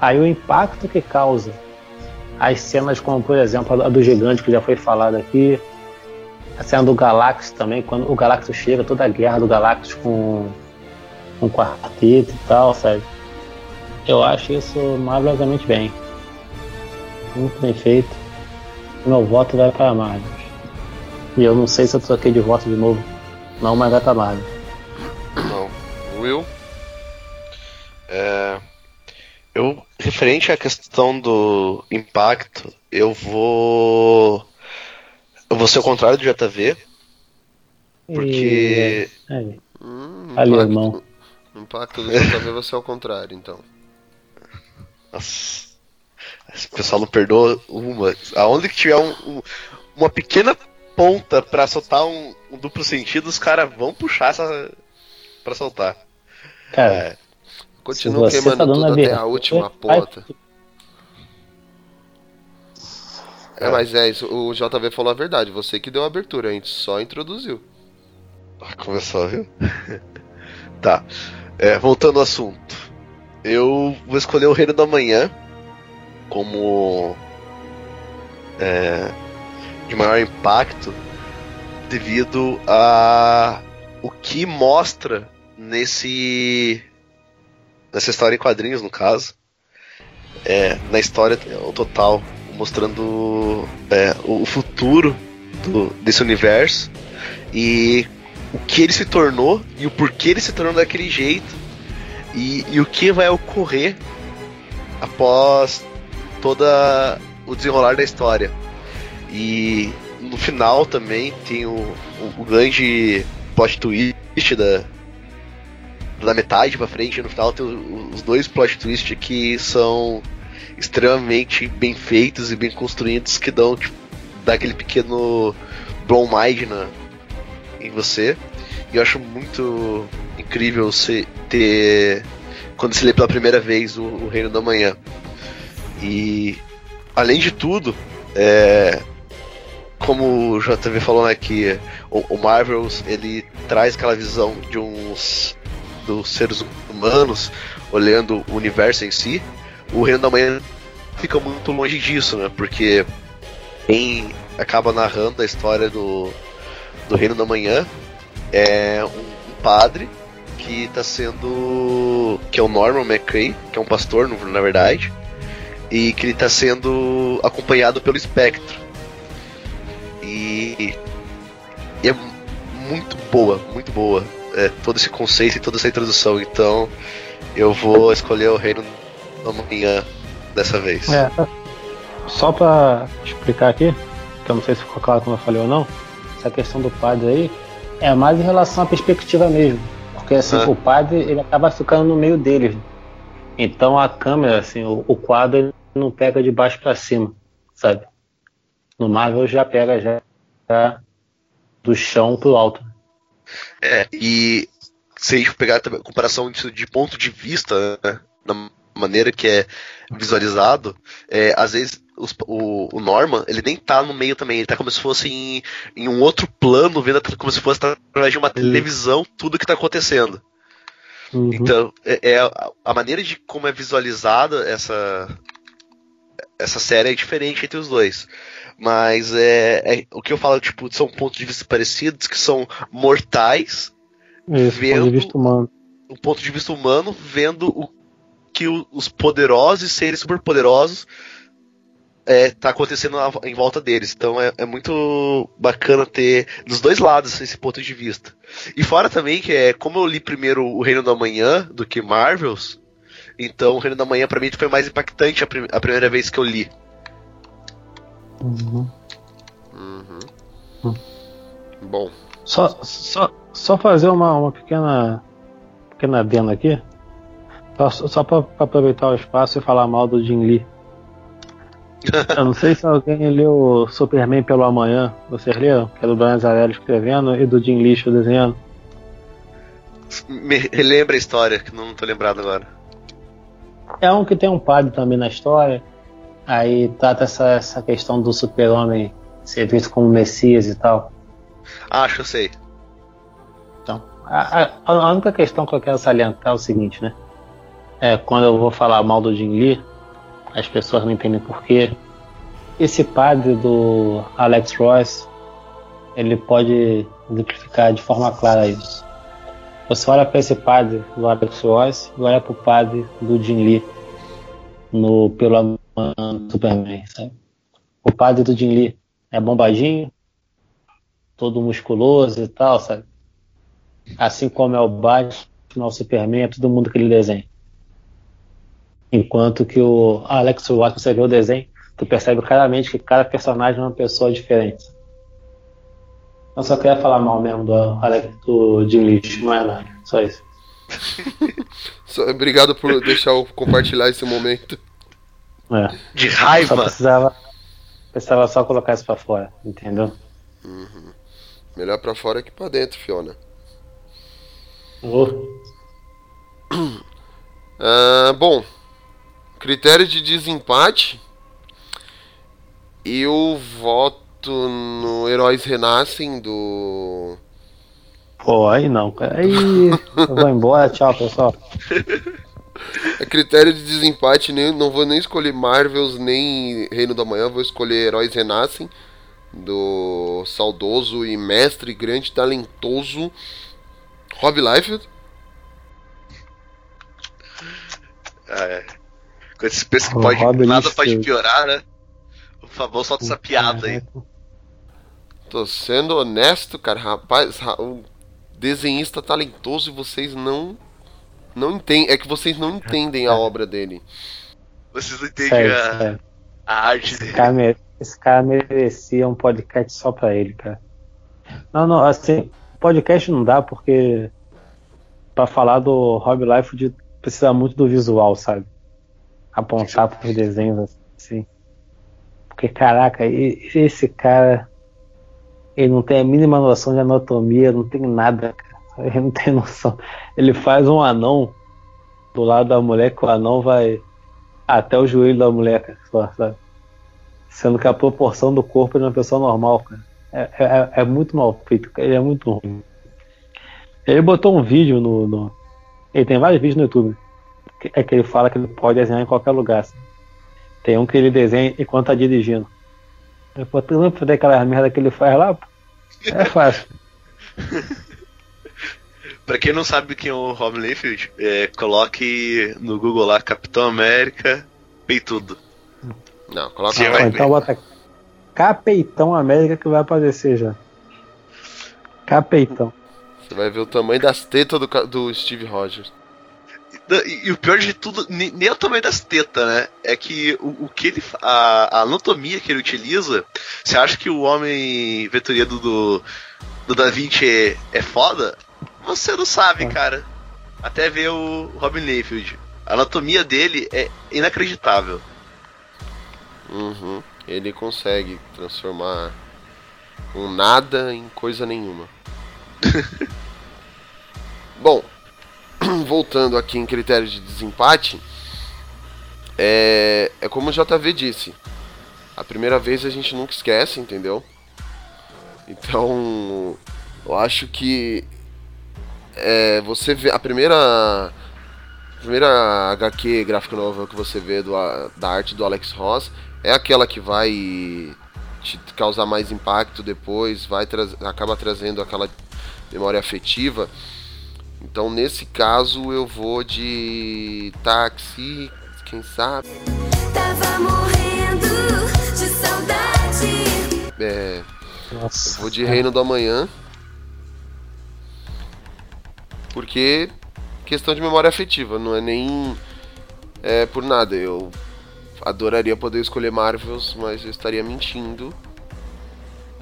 Aí o impacto que causa as cenas como, por exemplo, a do gigante que já foi falada aqui, a cena do Galactus também, quando o Galactus chega, toda a guerra do Galactus com com quarteto e tal, sabe? Eu acho isso maravilhosamente bem. Muito bem feito. Meu voto vai para Marvel. E eu não sei se eu troquei de voto de novo. Não, mas vai para Marvel. Não. Will? É, eu, referente à questão do impacto, eu vou. Eu vou ser o contrário do JV. Porque. E... É. Hum, Ali, impacto, irmão. impacto do JV você é o contrário, então. Nossa. Esse pessoal não perdoa uma. Aonde que tiver um- um- uma pequena ponta pra soltar um, um duplo sentido, os caras vão puxar essa. pra soltar. Cara, É, Continua você queimando tá tudo até a última vai- ponta. É, mas é isso, o JV falou a verdade, você que deu a abertura, a gente só introduziu. Ah, Começou, viu? [LAUGHS] tá. É, voltando ao assunto. Eu vou escolher o Reino da Manhã como. é, de maior impacto devido a o que mostra nesse nessa história em quadrinhos no caso é, na história o total mostrando é, o futuro do- desse universo e o que ele se tornou e o porquê ele se tornou daquele jeito e, e o que vai ocorrer após toda o desenrolar da história. E no final também tem o, o, o grande plot twist da, da metade pra frente, no final tem os dois plot twists que são extremamente bem feitos e bem construídos que dão tipo, dá aquele pequeno blow mind na, em você. E eu acho muito incrível você ter. Quando se lê pela primeira vez o, o Reino da Manhã. E além de tudo, é, como o JV falou né, que o, o Marvels ele traz aquela visão de uns dos seres humanos olhando o universo em si. O Reino da Manhã fica muito longe disso, né? Porque quem acaba narrando a história do, do Reino da Manhã é um, um padre que está sendo. que é o Norman McCray, que é um pastor, na verdade. e que ele tá sendo acompanhado pelo espectro. E, e é muito boa, muito boa é, todo esse conceito e toda essa introdução. Então eu vou escolher o Reino da Manhã dessa vez. É, só pra explicar aqui, que eu não sei se ficou claro como eu falei ou não, essa questão do padre aí é mais em relação à perspectiva mesmo. Porque assim, Ah. o padre ele acaba ficando no meio deles. Então a câmera, assim, o, o quadro ele não pega de baixo pra cima, sabe? No Marvel já pega já, já do chão pro alto. É, e se a gente pegar também a comparação disso de ponto de vista, né, na maneira que é visualizado, é, às vezes os- o, o Norman, ele nem tá no meio também, ele tá como se fosse em, em um outro plano, vendo como se fosse através de uma televisão tudo que tá acontecendo. Uhum. Então, é, é a, a maneira de como é visualizada essa essa série é diferente entre os dois. Mas é, é- o que eu falo, tipo, são pontos de vista parecidos que são mortais, Isso, ponto vendo- de vista humano. um ponto de vista humano, vendo o que o- os poderosos seres superpoderosos é, tá acontecendo à- em volta deles. Então é, é muito bacana ter dos dois lados esse ponto de vista. E fora também que é como eu li primeiro o Reino da Manhã do que Marvels, então o Reino da Manhã pra mim foi mais impactante a, prim- a primeira vez que eu li. Uhum. Bom, Só, só, só fazer uma, uma pequena pequena adendo aqui. Só, só para aproveitar o espaço e falar mal do Jim Lee. [LAUGHS] Eu não sei se alguém leu Superman pelo Amanhã. Vocês leram? Que é do Brian Azarello escrevendo e do Jim Lixo desenhando. Me relembra a história, que não tô lembrado agora. É um que tem um padre também na história. Aí trata essa, essa questão do super-homem ser visto como Messias e tal. Acho que eu sei. Então, a, a- a única questão que eu quero salientar é o seguinte, né? É, quando eu vou falar mal do Jim Lee, as pessoas não entendem porquê. Esse padre do Alex Ross, ele pode exemplificar de forma clara isso. Você olha para esse padre do Alex Ross e olha para o padre do Jim Lee no Pelo Do Superman, sabe? O padre do Jim Lee é bombadinho, todo musculoso e tal, sabe? Assim como é o Batman, o Superman, é todo mundo que ele desenha. Enquanto que o Alex Ross, você vê o desenho, tu percebe claramente que cada personagem é uma pessoa diferente. Eu só queria falar mal mesmo do Alex do Jim Lee, não é nada, só isso. [LAUGHS] obrigado por deixar eu compartilhar esse momento. É. De Só raiva. precisava, precisava só colocar isso pra fora, entendeu? Melhor pra fora que pra dentro, Fiona. Oh, [CLEARS THROAT] Ah, bom, critério de desempate. Eu voto no Heróis Renascem do. Pô, aí não, cara. Aí eu vou embora, tchau pessoal. [LAUGHS] A critério de desempate, nem, não vou nem escolher Marvels nem Reino da Manhã, vou escolher Heróis Renascem do saudoso e mestre, grande, talentoso Rob Liefeld. É. Quando você pensa que O pode, Rob nada Liefeld. pode piorar, né? Por favor, solta essa piada aí. Tô sendo honesto, cara, rapaz, ra- um desenhista talentoso e vocês não não entendem, é que vocês não entendem a obra dele. Vocês não entendem Sério, a, a arte Esse dele. cara, mere- esse cara merecia um podcast só pra ele, cara. Não, não, assim, podcast não dá porque pra falar do Rob Life precisa muito do visual, sabe? Apontar pros desenhos assim. Porque, caraca, esse cara ele não tem a mínima noção de anatomia, não tem nada, cara. Ele não tem noção. Ele faz um anão do lado da mulher que o anão vai até o joelho da mulher, cara, sabe? Sendo que a proporção do corpo é de uma pessoa normal, cara. É, é, é muito mal feito. Ele é muito ruim. Ele botou um vídeo no, no- Ele tem vários vídeos no YouTube. É que ele fala que ele pode desenhar em qualquer lugar. assim. Tem um que ele desenha enquanto tá dirigindo. Eu falei, tu fazer aquela merda que ele faz lá? É fácil. [LAUGHS] Pra quem não sabe quem é o Rob Liefeld, é, coloque no Google lá Capitão América, peitudo. Não, coloca Você vai então bota Capeitão América que vai aparecer já. Capeitão. Você vai ver o tamanho das tetas do, do Steve Rogers. E, e o pior de tudo, ne- nem é o tamanho das tetas, né? É que o, o que ele. A, a anatomia que ele utiliza. Você acha que o homem veturiano do, do Da Vinci é, é foda? Você não sabe, cara. Até ver o Robin Layfield. A anatomia dele é inacreditável. Uhum. Ele consegue transformar um nada em coisa nenhuma. [LAUGHS] Bom, [CLEARS THROAT] voltando aqui em critério de desempate, é, é como o JV disse. A primeira vez a gente nunca esquece, entendeu? Então, eu acho que é, você vê a primeira a primeira HQ gráfica novel que você vê do, da arte do Alex Ross é aquela que vai te causar mais impacto depois, vai acaba trazendo aquela memória afetiva. Então, nesse caso, eu vou de táxi, quem sabe? Tava morrendo de saudade. É, Nossa. vou de Reino do Amanhã. Porque questão de memória afetiva, não é nem é, por nada. Eu adoraria poder escolher Marvels, mas eu estaria mentindo.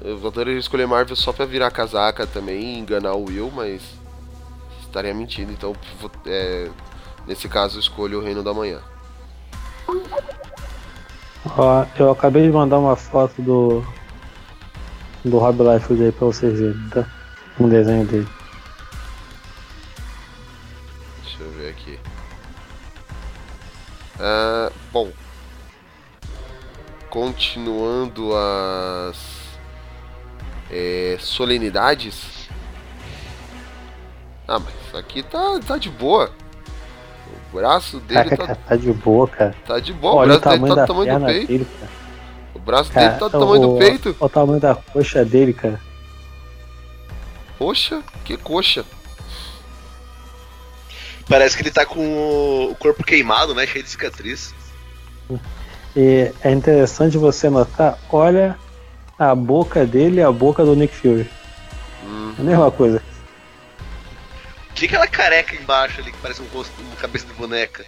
Eu adoraria escolher Marvels só pra virar casaca também enganar o Will, mas estaria mentindo. Então, é, nesse caso, escolho o Reino da Manhã. Ó, eu acabei de mandar uma foto do. do Rob Liefeld aí pra vocês verem, tá? Um desenho dele. Ah, bom. Continuando as é, solenidades. Ah, mas isso aqui tá, tá de boa. O braço dele Caraca, tá, cara, [LAUGHS] tá de boa, cara. tá de boa. O Olha o braço dele tamanho tá do tamanho do peito. dele. O braço Cara, dele tá do tamanho o, do peito. O tamanho da coxa dele, cara. Poxa, que coxa. Parece que ele tá com o- corpo queimado, né? Cheio de cicatriz. E é interessante você notar, olha a boca dele e a boca do Nick Fury. Hum, É a mesma coisa. O que é aquela careca embaixo ali que parece um rosto, uma cabeça de boneca?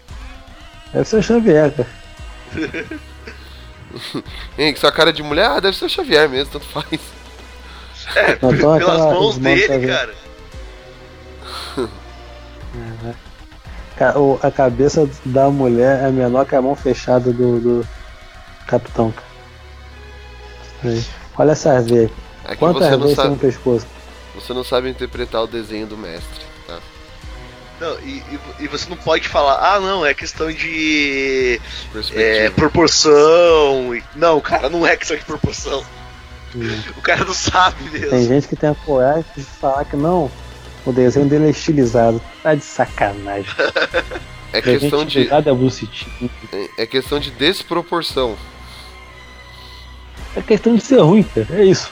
Deve ser o Xavier, cara. [LAUGHS] Hein, que sua cara de mulher? Ah, deve ser o Xavier mesmo, tanto faz. É, Notou pelas aquela mãos dele, cara. Ca- o- A cabeça da mulher é menor que a mão fechada do, do capitão. Olha. É que Quantas você não, vezes tem no sabe, pescoço? você não sabe interpretar o desenho do mestre, tá? Não, e, e- e você não pode falar, ah não, é questão de é, proporção. e- Não, cara, não é questão de proporção. Hum. O cara não sabe mesmo. Tem gente que tem a coragem de falar que não. O desenho dele é estilizado. Tá de sacanagem. É questão de, é é questão de desproporção. É questão de ser ruim, cara. É isso.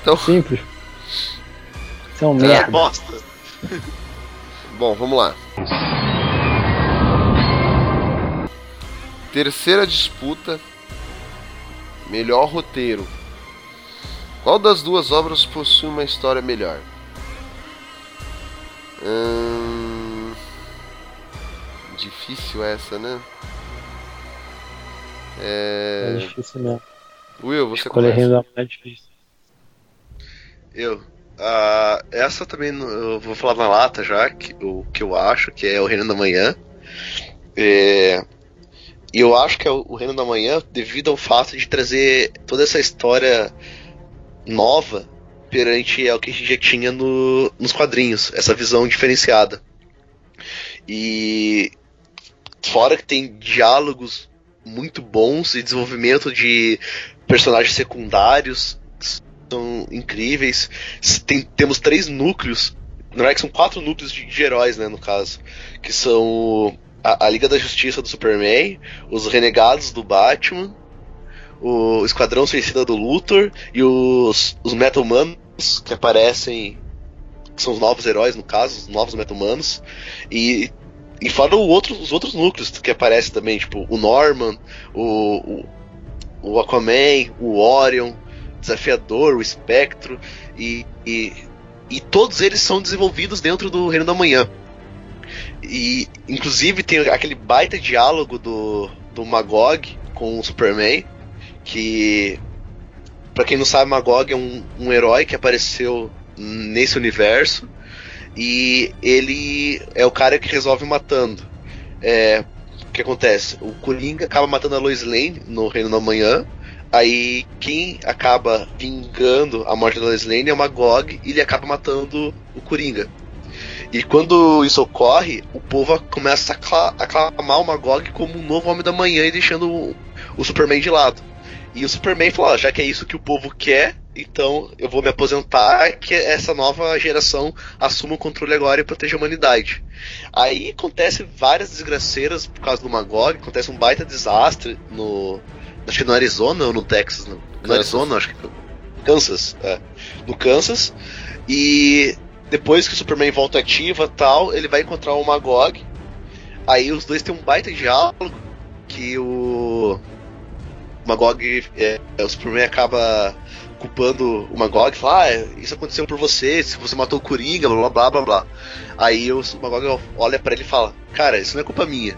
Então, Simples. Isso é um É, merda. bosta. [LAUGHS] bom, vamos lá. Terceira disputa. Melhor roteiro. Qual das duas obras possui uma história melhor? Hum, difícil essa, né? É É... difícil mesmo. Will, você Escolher começa. renda é mais difícil. Eu. Ah, essa também eu vou falar na lata já, que, o que eu acho, que é o Reino da Manhã. É, e eu acho que é o, o Reino da Manhã devido ao fato de trazer toda essa história nova perante ao que a gente já tinha no- nos quadrinhos, essa visão diferenciada. E fora que tem diálogos muito bons e desenvolvimento de personagens secundários que são incríveis. Tem- temos três núcleos, na verdade são quatro núcleos de, de heróis, né, no caso, que são a, a Liga da Justiça do Superman, os Renegados do Batman, o Esquadrão Suicida do Luthor e os, os Que aparecem, que são os novos heróis, no caso, os novos Meta-Humanos, e e fora outro, os outros núcleos que aparecem também, tipo o Norman, o, o, o Aquaman, o Orion, o Desafiador, o Espectro, e, e, e todos eles são desenvolvidos dentro do Reino da Manhã. E inclusive tem aquele baita diálogo do, do Magog com o Superman, que para quem não sabe, Magog é um, um herói que apareceu nesse universo e ele é o cara que resolve matando. É, o que acontece? O Coringa acaba matando a Lois Lane no Reino da Manhã. Aí quem acaba vingando a morte da Lois Lane é o Magog e ele acaba matando o Coringa. E quando isso ocorre, o povo começa a aclamar o Magog como um novo Homem da Manhã e deixando o, o Superman de lado. E o Superman falou: já que é isso que o povo quer, então eu vou me aposentar que essa nova geração assuma o controle agora e proteja a humanidade. Aí acontece várias desgraceiras por causa do Magog, acontece um baita desastre no. Acho que no Arizona ou no Texas, no, no Arizona, acho que. Kansas, é. No Kansas. E depois que o Superman volta ativa tal, ele vai encontrar o Magog. Aí os dois têm um baita diálogo que o Magog, é, o Superman acaba culpando o Magog, fala, ah, isso aconteceu por você, você matou o Coringa, blá blá blá blá. Aí o Magog olha para ele e fala, cara, isso não é culpa minha.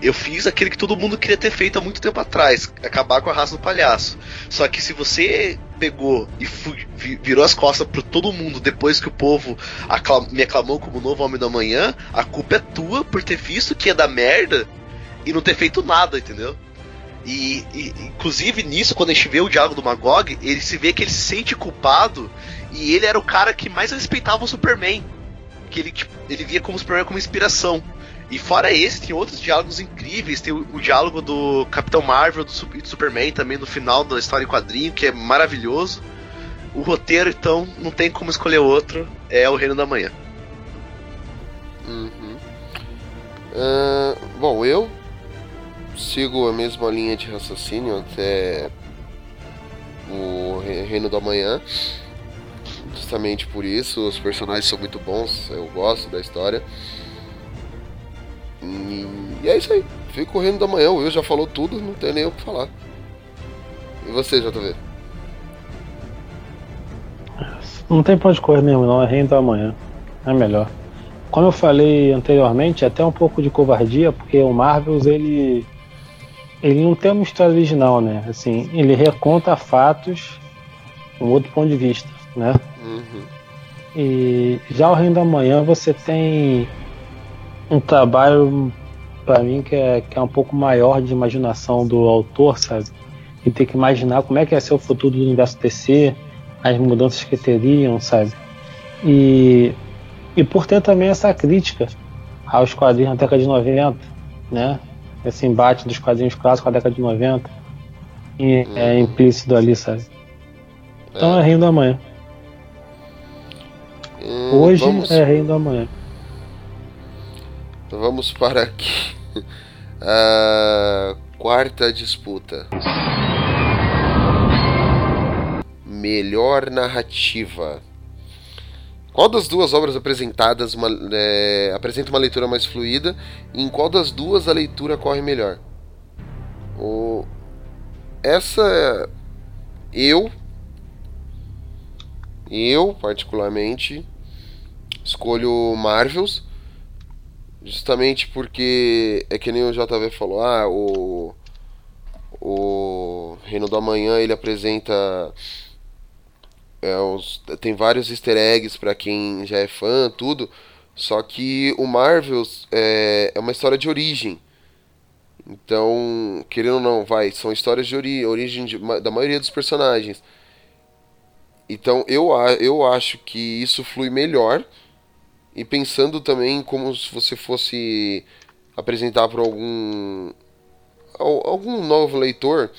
Eu fiz aquele que todo mundo queria ter feito há muito tempo atrás, acabar com a raça do palhaço. Só que se você pegou e virou as costas para todo mundo depois que o povo aclam me aclamou como novo homem da manhã, a culpa é tua por ter visto que ia dar merda e não ter feito nada, entendeu? E, e, inclusive nisso, quando a gente vê o diálogo do Magog, ele se vê que ele se sente culpado e ele era o cara que mais respeitava o Superman. Que ele, tipo, ele via como o Superman como inspiração. E fora esse, tem outros diálogos incríveis. Tem o, o diálogo do Capitão Marvel do, do Superman também no final da história em quadrinho, que é maravilhoso. O roteiro, então, não tem como escolher outro. É o Reino da Manhã. Uhum. Uh, bom, eu sigo a mesma linha de raciocínio até o Reino do Amanhã. Justamente por isso, os personagens são muito bons, eu gosto da história. E, é isso aí. Fico o Reino do Amanhã, o Will já falou tudo, não tem nem o que falar. E você, JV? Não tem ponto de correr mesmo, não. É Reino do Amanhã. É melhor. Como eu falei anteriormente, é até um pouco de covardia, porque o Marvels ele ele não tem uma história original, né? Assim, ele reconta fatos um outro ponto de vista, né? Uhum. E já o Reino da Manhã você tem um trabalho para mim que é, que é um pouco maior de imaginação do autor, sabe? E ter que imaginar como é que ia ser o futuro do universo DC, as mudanças que teriam, sabe? E, e por ter também essa crítica aos quadrinhos na década de 90, né? Esse embate dos quadrinhos clássicos com a década de 90 e hum. é implícito ali, sabe? Então é, é Reino da Manhã. Hum, Hoje vamos... é Reino da Manhã. Vamos para aqui. A [LAUGHS] quarta disputa. Melhor narrativa. Qual das duas obras apresentadas uma, é, apresenta uma leitura mais fluida e em qual das duas a leitura corre melhor? O, essa eu eu particularmente escolho Marvels justamente porque é que nem o JV falou, ah, o o Reino do Amanhã ele apresenta é, os, tem vários easter eggs para quem já é fã, tudo. Só que o Marvels é, é uma história de origem. Então, querendo ou não, vai, são histórias de ori origem de, da maioria dos personagens. Então, eu, eu acho que isso flui melhor. E pensando também como se você fosse apresentar para algum algum novo leitor,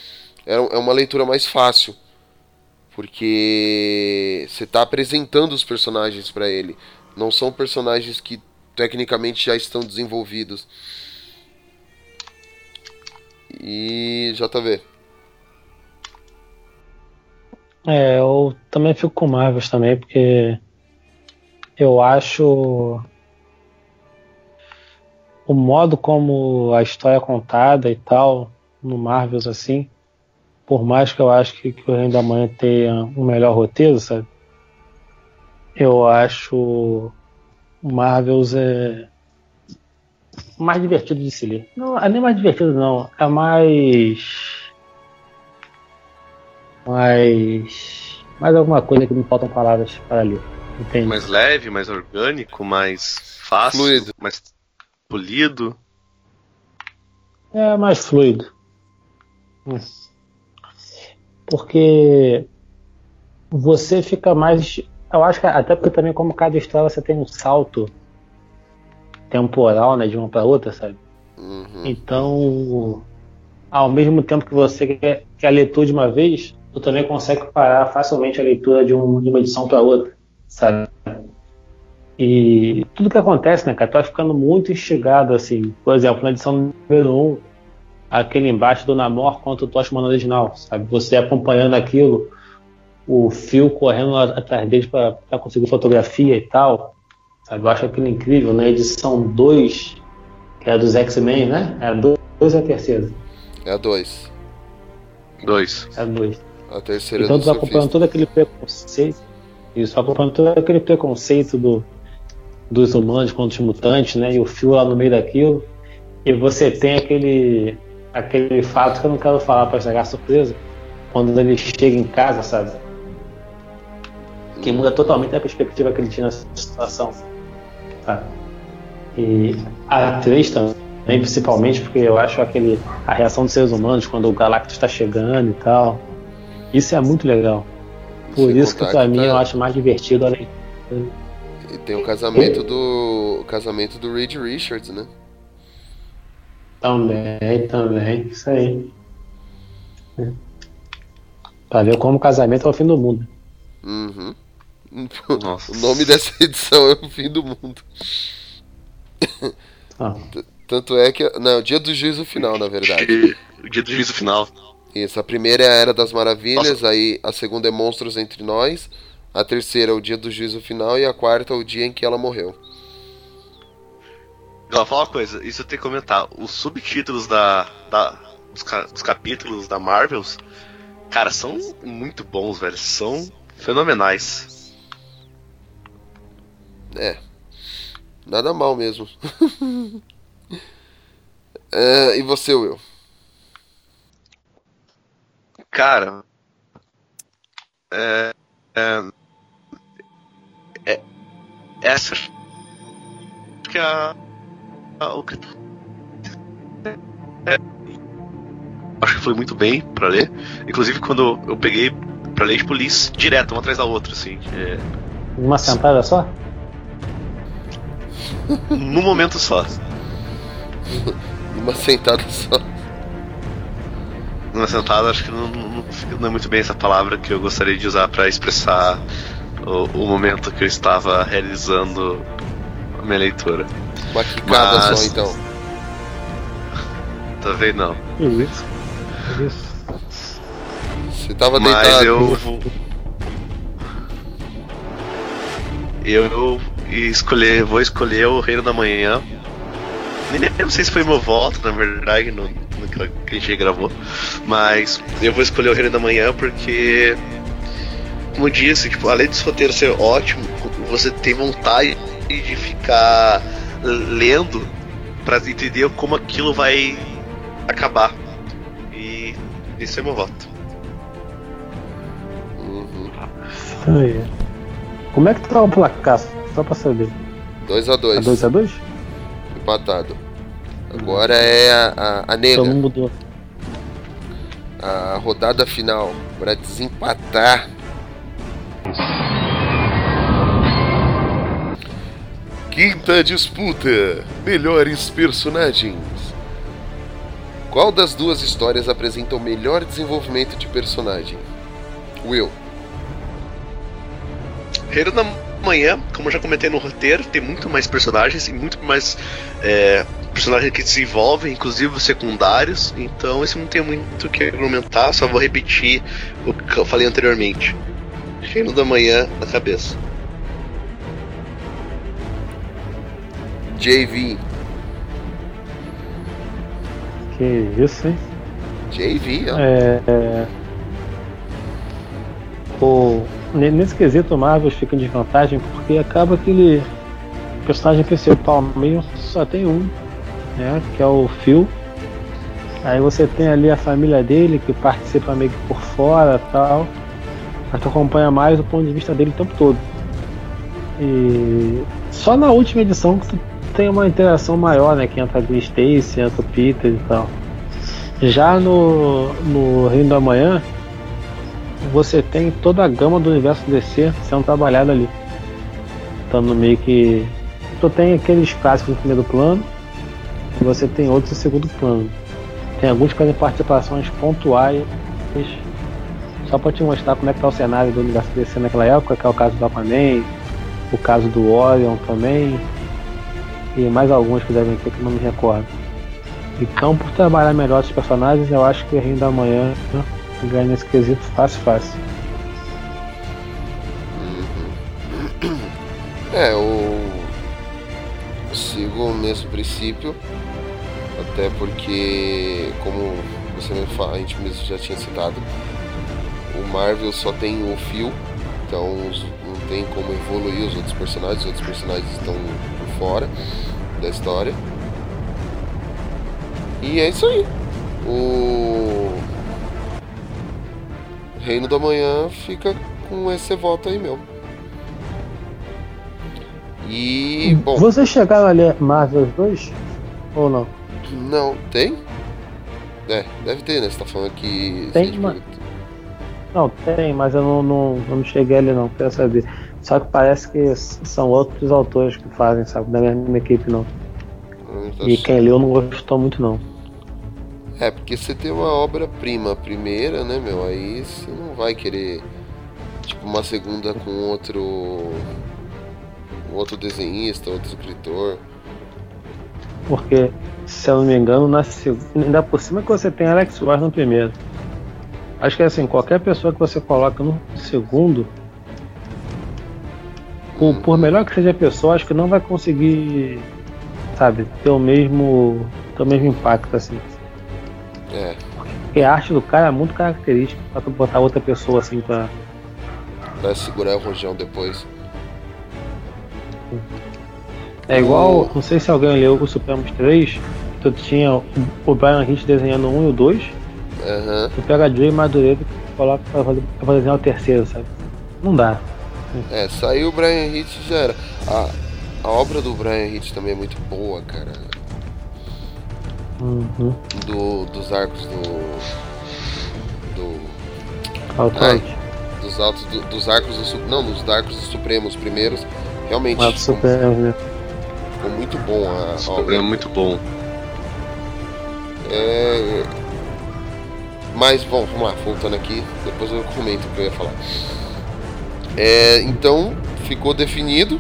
é, é uma leitura mais fácil porque você está apresentando os personagens para ele. Não são personagens que tecnicamente já estão desenvolvidos. E JV. É, eu também fico com Marvels também, porque eu acho o modo como a história é contada e tal, no Marvels assim, por mais que eu acho que, que o Reino da Manhã tenha um melhor roteiro, sabe? Eu acho o Marvels é mais divertido de se ler. Não, é nem mais divertido não, é mais mais mais alguma coisa que me faltam palavras para ler. Entende? Mais leve, mais orgânico, mais fácil, Fluido. mais polido. É mais fluido. Hum. Porque você fica mais. Eu acho que até porque também como cada história você tem um salto temporal, né, de uma para outra, sabe? Uhum. Então, ao mesmo tempo que você quer, quer ler tudo de uma vez, tu também consegue parar facilmente a leitura de, um- de uma edição para outra, sabe? E tudo que acontece, né, cara, tu vai ficando muito instigado, assim. Por exemplo, na edição número 1, um, aquele embaixo do Namor contra o Toshman original, sabe? Você acompanhando aquilo, o fio correndo a- atrás deles para conseguir fotografia e tal, sabe? Eu acho aquilo incrível. Na edição 2, que era dos X-Men, né? Era 2 ou a terceira? É a 2. Dois. Era 2. A terceira Então do tu vai acompanhando todo aquele preconceito. Isso, acompanhando todo aquele preconceito do, dos humanos contra os mutantes, né? E o fio lá no meio daquilo. E você tem aquele aquele fato que eu não quero falar para estragar a surpresa. Quando ele chega em casa, sabe? Que muda totalmente a perspectiva que ele tinha nessa situação. Sabe? E a 3 também, principalmente, porque eu acho aquele, a reação dos seres humanos quando o Galactus está chegando e tal. Isso é muito legal. Por Sem isso que pra mim tá- eu acho mais divertido a leitura. E tem o casamento do. o casamento do Reed Richards, né? Também, também, isso aí. É. Pra ver como o casamento é o fim do mundo. Uhum. Nossa. [LAUGHS] O nome dessa edição é o fim do mundo. Ah, Tanto é que. Não, dia do juízo final, na verdade. O dia do juízo final. Isso, a primeira é a Era das Maravilhas, aí a segunda é Monstros Entre Nós, a terceira é o dia do juízo final e a quarta é o dia em que ela morreu. Ó, fala uma coisa, isso eu tenho que comentar. Os subtítulos da, da dos, ca- dos capítulos da Marvels, cara, são muito bons, velho. São fenomenais. É. Nada mal mesmo. [LAUGHS] É, e você, Will? Cara, é, é, é- essa acho que é a, a- o é, acho que foi muito bem pra ler. Inclusive quando eu peguei pra ler, tipo, li direto, uma atrás da outra, assim. é, uma sentada só? num momento só. Uma sentada só. Numa sentada, acho que não, não, não é muito bem essa palavra que eu gostaria de usar pra expressar o, o momento que eu estava realizando minha leitura. Uma quicada Mas- só, então. [LAUGHS] Talvez não. Isso. Isso. Você tava Mas deitado. eu vou. Eu, escolher, vou escolher o Reino da Manhã. Nem lembro se foi meu voto, na verdade, no, no que a gente gravou. Mas eu vou escolher o Reino da Manhã porque, como eu disse, tipo, além desse roteiro ser ótimo, você tem vontade de ficar lendo pra entender como aquilo vai acabar. E esse é meu voto. Uhum. Isso aí. Como é que tá o placar? Só pra saber. 2x2. Tá 2x2? Empatado. Agora é a, a, a nega. Todo mundo mudou. A rodada final. Pra desempatar. Quinta disputa. Melhores personagens. Qual das duas histórias apresenta o melhor desenvolvimento de personagem? Will. Reino da Manhã, como eu já comentei no roteiro, tem muito mais personagens e muito mais é, personagens que desenvolvem, inclusive os secundários. Então, isso não tem muito o que argumentar, só vou repetir o que eu falei anteriormente. Reino da Manhã na cabeça. JV. Que isso, hein? JV, ó. É, é, o, ne- nesse quesito, o Marvel fica em desvantagem porque acaba que ele. O personagem principal meio só tem um, né? Que é o Phil. Aí você tem ali a família dele que participa meio que por fora tal. Mas tu acompanha mais o ponto de vista dele o tempo todo. E só na última edição que tu tem uma interação maior, né? Que entra a Gwen Stacy, entra o Peter e tal. Já no, no Reino da Manhã, você tem toda a gama do universo DC sendo trabalhada ali. Estando meio que. Tu tem aqueles clássicos no primeiro plano, e você tem outros em segundo plano. Tem alguns que fazem participações pontuais, só pra te mostrar como é que tá o cenário do universo DC naquela época, que é o caso do Aquaman, o caso do Orion também, e mais alguns que devem ter que eu não me recordo. Então, por trabalhar melhor os personagens, eu acho que o Reino da Manhã ganha nesse quesito fácil, fácil. É, eu sigo o mesmo princípio, até porque, como você mesmo fala, a gente mesmo já tinha citado, o Marvel só tem o fio, então não tem como evoluir os outros personagens, os outros personagens estão fora da história. E é isso aí. O Reino da Manhã fica com esse voto aí meu. E, bom, Vocês chegaram a ler Marvel 2? Ou não? não, tem? É, deve ter, né? Você tá falando que. Tem pergunta- Não, tem, mas eu não, não, não cheguei ali não, quero saber. Só que parece que são outros autores que fazem, sabe? Da mesma equipe não. E quem leu não gostou muito não. É, porque você tem uma obra-prima primeira, né, meu? Aí você não vai querer, tipo, uma segunda com outro. outro desenhista, outro escritor. Porque, se eu não me engano, na seg- ainda por cima que você tem Alex Ross no primeiro. Acho que assim, qualquer pessoa que você coloca no segundo, por, por melhor que seja a pessoa, acho que não vai conseguir, sabe, ter o mesmo, ter o mesmo impacto assim. É, Porque a arte do cara é muito característica pra tu botar outra pessoa assim pra. pra segurar o rojão depois. É igual, não sei se alguém leu o Supremos 3, tu tinha o- Brian Hitch desenhando um e o 2, Aham. tu pega a Joey Madureira e coloca pra fazer, pra desenhar o terceiro, sabe? Não dá. É, saiu o Brian Hitch já era. A, a obra do Brian Hitch também é muito boa, cara. Uhum. Do, dos arcos do. Do. Authority. Dos altos. do- dos arcos do. Não, dos arcos do Supremos primeiros. Realmente Ah, ficou, super, né? ficou muito bom a, a Esse obra. programa é muito bom. É... Mas, bom, vamos lá, voltando aqui, depois eu comento o que eu ia falar. É, então, ficou definido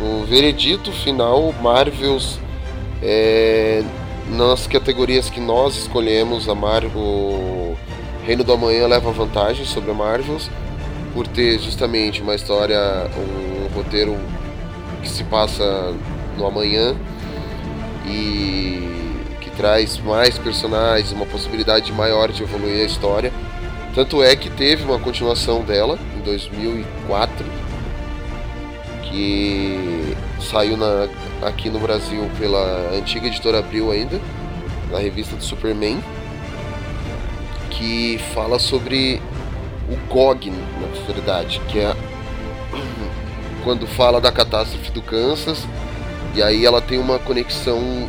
o veredito final Marvels é, nas categorias que nós escolhemos, a Mar o Reino do Amanhã leva vantagem sobre a Marvels por ter justamente uma história, um roteiro que se passa no amanhã e que traz mais personagens, uma possibilidade maior de evoluir a história. Tanto é que teve uma continuação dela 2004, que saiu na, aqui no Brasil pela antiga editora Abril ainda, na revista do Superman, que fala sobre o GOG, na verdade, que é [CLEARS THROAT] quando fala da catástrofe do Kansas, e aí ela tem uma conexão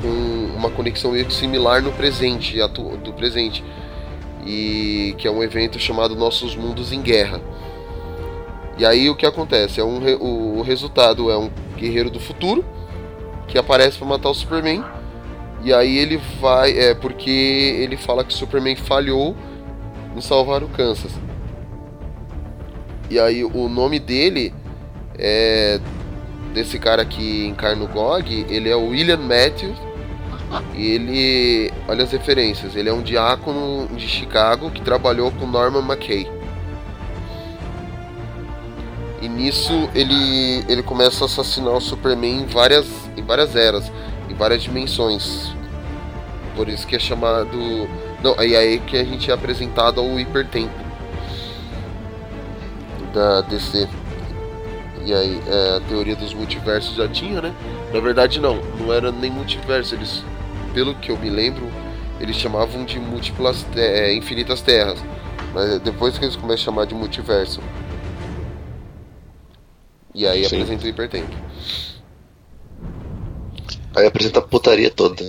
com uma conexão meio que similar no presente, do presente, e que é um evento chamado Nossos Mundos em Guerra. E aí o que acontece? É um o, o resultado é um guerreiro do futuro que aparece para matar o Superman. E aí ele vai. É porque ele fala que o Superman falhou em salvar o Kansas. E aí o nome dele é. Desse cara que encarna o GOG, ele é o William Matthews. E ele. Olha as referências. Ele é um diácono de Chicago que trabalhou com Norman McKay. E nisso ele, ele começa a assassinar o Superman em várias, em várias eras, em várias dimensões. Por isso que é chamado. Não, aí aí que a gente é apresentado ao hipertempo da DC. E aí é, a teoria dos multiversos já tinha, né? Na verdade não, não era nem multiverso, eles, pelo que eu me lembro, eles chamavam de múltiplas é, infinitas terras. Mas depois que eles começam a chamar de multiverso. E aí Sim. apresenta o hipertempo. Aí apresenta a putaria toda.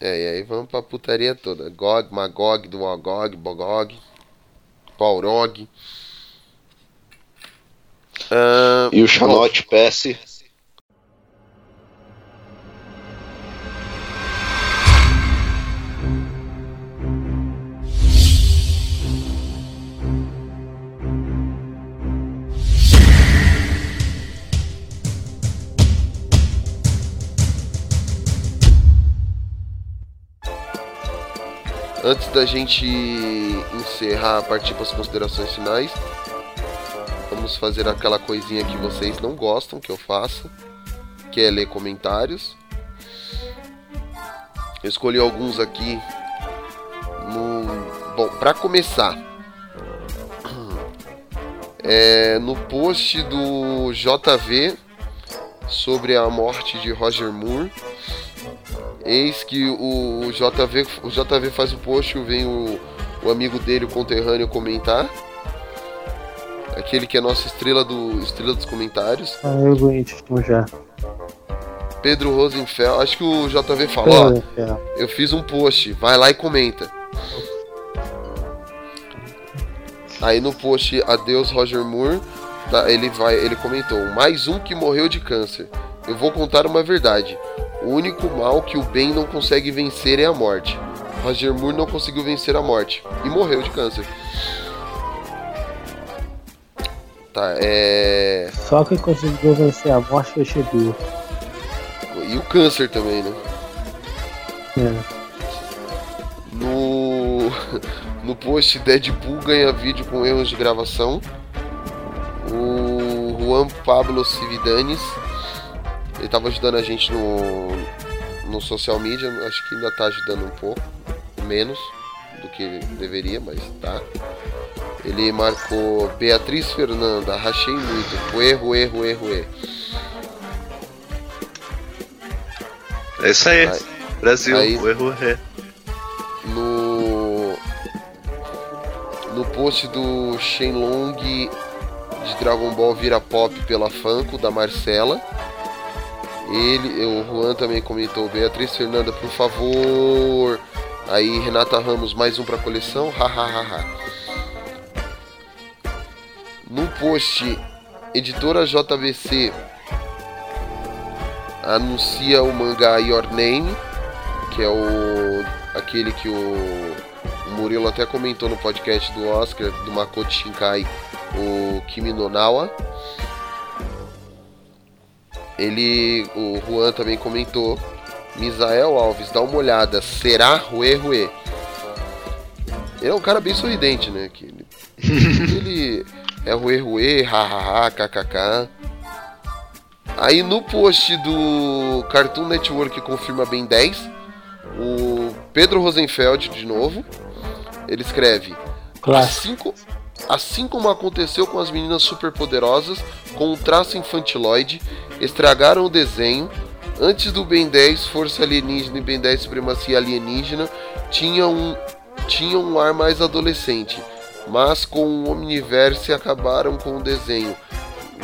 É, e aí vamos pra putaria toda. Gog, Magog, Duogog, Bogog, Paurog. Ah, E o Chanote PS. Antes da gente encerrar, partir para as considerações finais, vamos fazer aquela coisinha que vocês não gostam que eu faço, que é ler comentários. Eu escolhi alguns aqui no bom, para começar, [CLEARS THROAT] é, no post do JV sobre a morte de Roger Moore. Eis que o JV, o JV faz o post, vem o, o amigo dele, o conterrâneo, comentar. Aquele que é nossa estrela, do, estrela dos comentários. Ah, eu aguento, já. Pedro Rosenfeld, acho que o JV falou, ó, eu fiz um post, vai lá e comenta. Aí no post Adeus Roger Moore, tá, ele vai, ele comentou: "Mais um que morreu de câncer. Eu vou contar uma verdade. O único mal que o bem não consegue vencer é a morte. Roger Moore não conseguiu vencer a morte e morreu de câncer." Tá, é. Só quem conseguiu vencer a morte foi Shibu. E o câncer também, né? É. No, [LAUGHS] no post Deadpool ganha vídeo com erros de gravação. O Juan Pablo Cividanes, ele tava ajudando a gente no, no social media, acho que ainda tá ajudando um pouco, menos do que deveria, mas tá. Ele marcou Beatriz Fernanda, rachei muito, erro, erro, erro, erro. É isso aí. Aí- Brasil, aí- erro é. no no post do Shenlong de Dragon Ball vira pop pela Funko da Marcela. Ele, o Juan também comentou, Beatriz Fernanda, por favor. Aí Renata Ramos, mais um pra coleção, hahaha. No post Editora JVC anuncia o mangá Your Name, que é o aquele que o, o Murilo até comentou no podcast do Oscar do Makoto Shinkai, o Kimi no Nawa. Ele, o Juan também comentou. Misael Alves, dá uma olhada, será Rue Rue? Ele é um cara bem sorridente, né? Que ele, [LAUGHS] ele é Rue Rue, hahaha, kkk. Aí no post do Cartoon Network confirma bem 10, o Pedro Rosenfeld de novo, ele escreve Clássico. assim, assim como aconteceu com as meninas superpoderosas com um traço infantiloide, estragaram o desenho. Antes do Ben 10, Força Alienígena e Ben 10 Supremacia Alienígena tinha um, tinha um ar mais adolescente, mas com o Omniverse acabaram com o desenho.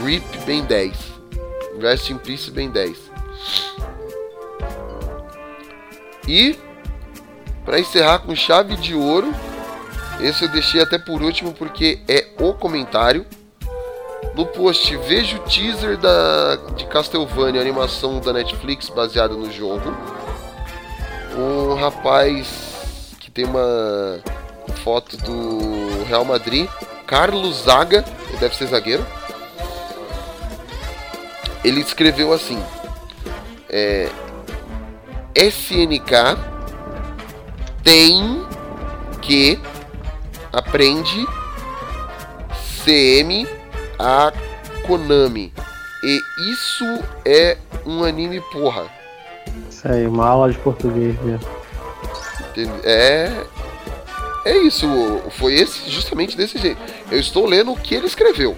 RIP Ben 10. Rest in Peace Ben 10. E para encerrar com chave de ouro, esse eu deixei até por último porque é o comentário. No post vejo o teaser da, de Castlevania, animação da Netflix baseada no jogo. Um rapaz que tem uma foto do Real Madrid, Carlos Zaga, ele deve ser zagueiro. Ele escreveu assim: é, SNK tem que aprende CM a Konami. E isso é um anime porra. Isso aí, uma aula de português mesmo. Entende? É. É isso. Foi esse, justamente desse jeito. Eu estou lendo o que ele escreveu.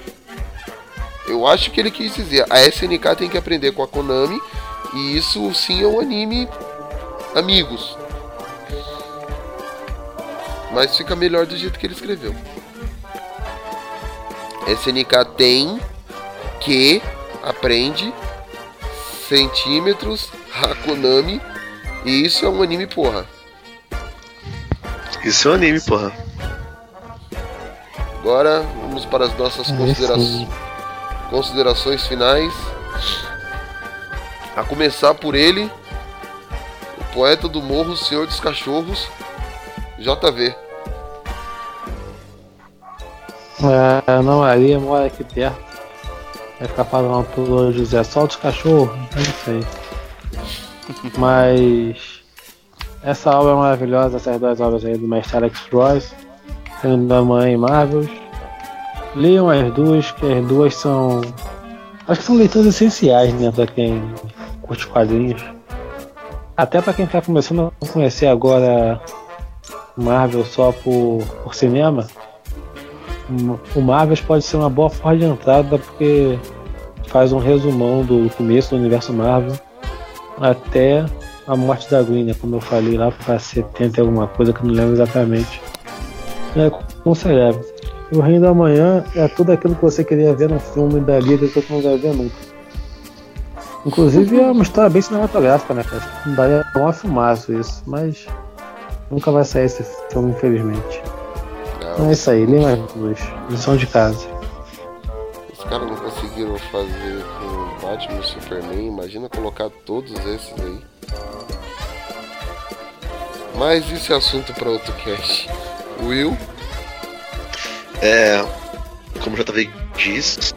Eu acho que ele quis dizer. A SNK tem que aprender com a Konami. E isso sim é um anime amigos. Mas fica melhor do jeito que ele escreveu. SNK tem que aprende centímetros Hakunami e isso é um anime porra. Isso é um anime, porra. Agora vamos para as nossas considera considerações finais. A começar por ele, o poeta do morro, o senhor dos cachorros, JV. É, a Ana Maria mora aqui perto. Vai ficar falando pro José, solta os cachorros, não sei. [LAUGHS] Mas essa obra é maravilhosa, essas duas obras aí do mestre Alex Ross, Reino da Mãe e Marvels. Leiam as duas, que as duas são. Acho que são leituras essenciais, né, pra quem curte quadrinhos. Até pra quem tá começando a conhecer agora Marvel só por, por cinema. O Marvel pode ser uma boa forma de entrada porque faz um resumão do começo do universo Marvel até a morte da Gwen, né? Como eu falei lá para 70 e alguma coisa que não lembro exatamente. É considerável. E o Reino da Manhã é tudo aquilo que você queria ver no filme da Liga que você não vai ver nunca. Inclusive é uma história bem cinematográfica, né, cara? Daria um filmaço isso, mas nunca vai sair esse filme, infelizmente. Não, É isso aí, as duas. Lição de casa. os caras não conseguiram fazer com Batman e Superman. Imagina colocar todos esses aí. Mas isso é assunto para outro cast. Will, É, como o JV disse,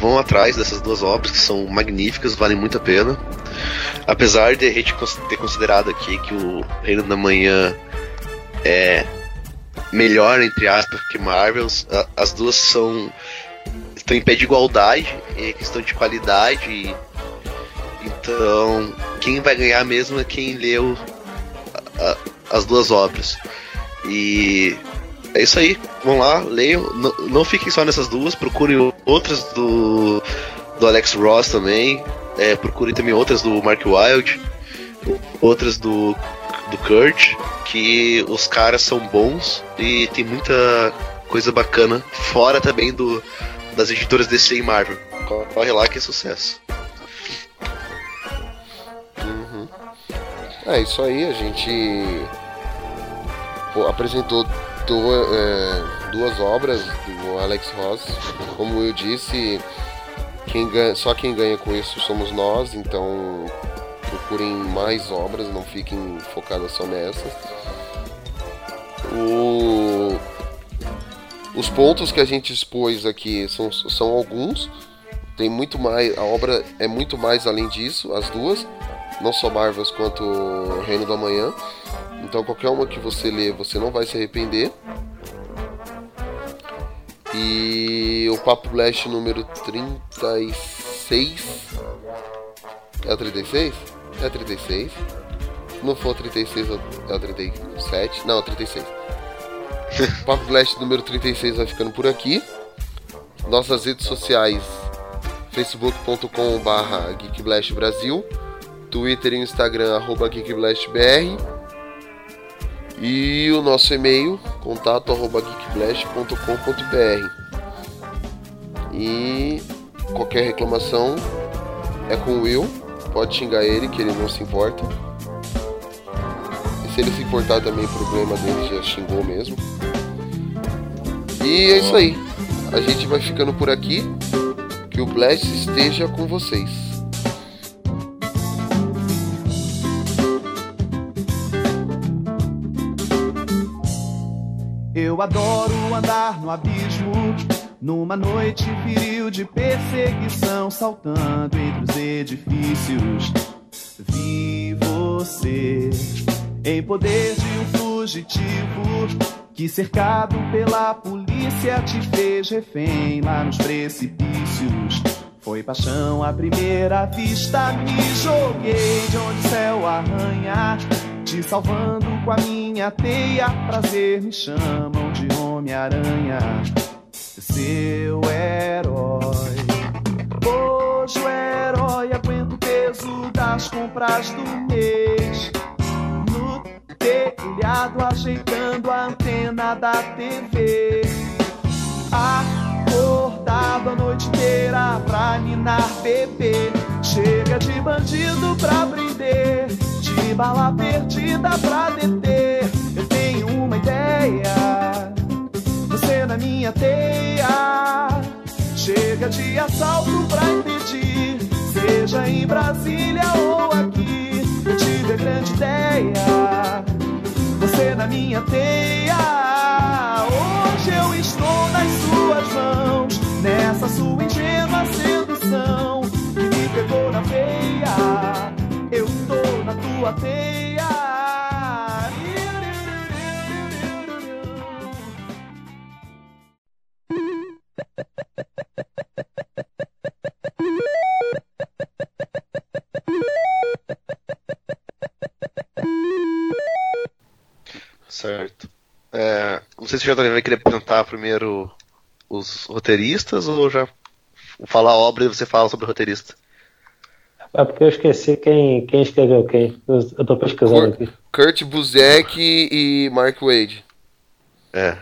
vão atrás dessas duas obras que são magníficas, valem muito a pena. Apesar de a gente ter considerado aqui que o Reino da Manhã é melhor, entre aspas, que Marvels, a- as duas são estão em pé de igualdade, é questão de qualidade. então, quem vai ganhar mesmo é quem leu a- a- as duas obras. E é isso aí, vão lá, leiam. Não, não fiquem só nessas duas, procurem outras do, do Alex Ross também. É, procurem também outras do Mark Wild, outras do, do Kurt, que os caras são bons e tem muita coisa bacana, fora também do, das editoras DC e Marvel. Corre lá que é sucesso. É isso aí, a gente pô, apresentou du- é, duas obras do Alex Ross. Como eu disse, quem ganha- só quem ganha com isso somos nós, então procurem mais obras, não fiquem focadas só nessas. O- Os pontos que a gente expôs aqui são, são alguns. Tem muito mais. A obra é muito mais além disso, as duas não só Marvels quanto Reino da Manhã. Então qualquer uma que você ler, você não vai se arrepender. E o Papo Blast número 36. É o 36? É o 36. Se não for o 36, é o 37. Não, é o 36. Papo Blast número 36 vai ficando por aqui. Nossas redes sociais facebook.com.br geekblastbrasil Twitter e Instagram, arroba geekblastbr. E o nosso e-mail, contato arroba geekblast.com.br. E qualquer reclamação é com o Will. Pode xingar ele, que ele não se importa. E se ele se importar também, problema dele, já xingou mesmo. E é isso aí. A gente vai ficando por aqui. Que o Blast esteja com vocês. Eu adoro andar no abismo, numa noite viril de perseguição, saltando entre os edifícios. Vi você em poder de um fugitivo que, cercado pela polícia, te fez refém lá nos precipícios. Foi paixão à primeira vista, me joguei de onde o céu arranha. te salvando com a minha teia. Prazer me chamam de Homem-Aranha, seu herói. Hoje o herói aguenta o peso das compras do mês. No telhado, ajeitando a antena da TV. Acordado a noite inteira pra ninar bebê. Chega de bandido pra prender, de bala perdida pra deter. Eu tenho uma ideia, minha teia. Chega de assalto pra impedir, seja em Brasília ou aqui. Eu tive a grande ideia, você na minha teia. Hoje eu estou nas suas mãos, nessa sua ingênua sedução que me pegou na veia. Eu tô na tua teia. Se o JV vai querer apresentar primeiro os roteiristas ou já falar a obra e você fala sobre o roteirista. É porque eu esqueci quem, quem escreveu quem. Eu, eu tô pesquisando aqui. Kurt Busiek e Mark Wade. É.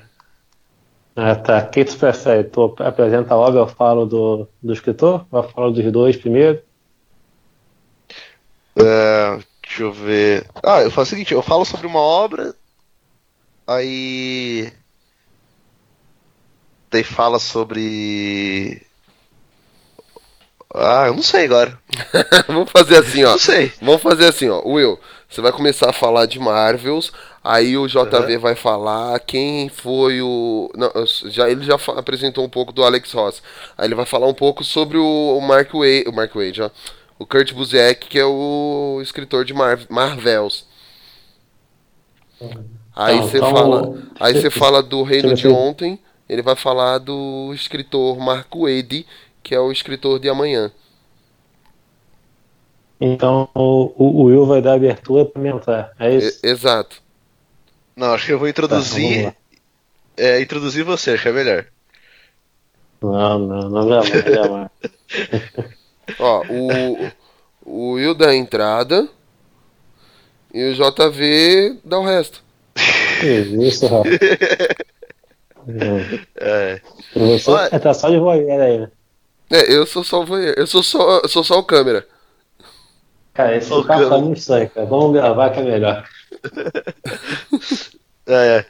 Ah, tá. Quem tu prefere? Tu apresenta a obra, eu falo do, do escritor? Eu falo dos dois primeiro? É, deixa eu ver. Ah, eu faço o seguinte, eu falo sobre uma obra, aí. Daí fala sobre. Ah, eu não sei agora. [LAUGHS] Vamos fazer assim, ó. Não sei. Vamos fazer assim, ó. Will, você vai começar a falar de Marvels, aí o JV vai falar quem foi o. Não, já, ele já apresentou um pouco do Alex Ross. Aí ele vai falar um pouco sobre o, o Mark Wade. O Mark Wade, ó. O Kurt Busiek, que é o escritor de Mar Marvels. Aí Então, você então, fala. Aí você fala do Reino de. Ontem. Ele vai falar do escritor Mark Wade, que é o escritor de amanhã. Então o, o Will vai dar abertura pra mim entrar. É isso? E- exato. Não, acho que eu vou Tá, introduzir. lá. é, introduzir você, acho que é melhor. Não, não, não vai não. [LAUGHS] Ó, o, o Will dá a entrada e o JV dá o resto. Que Isso, Rafa. [LAUGHS] É. Você Olha- tá só de voyeur aí, né? É, eu sou só o voyeur, eu sou só, eu sou só o câmera. Cara, esse papo cara. tá muito estranho, cara. Vamos gravar que é melhor. [LAUGHS] É, é.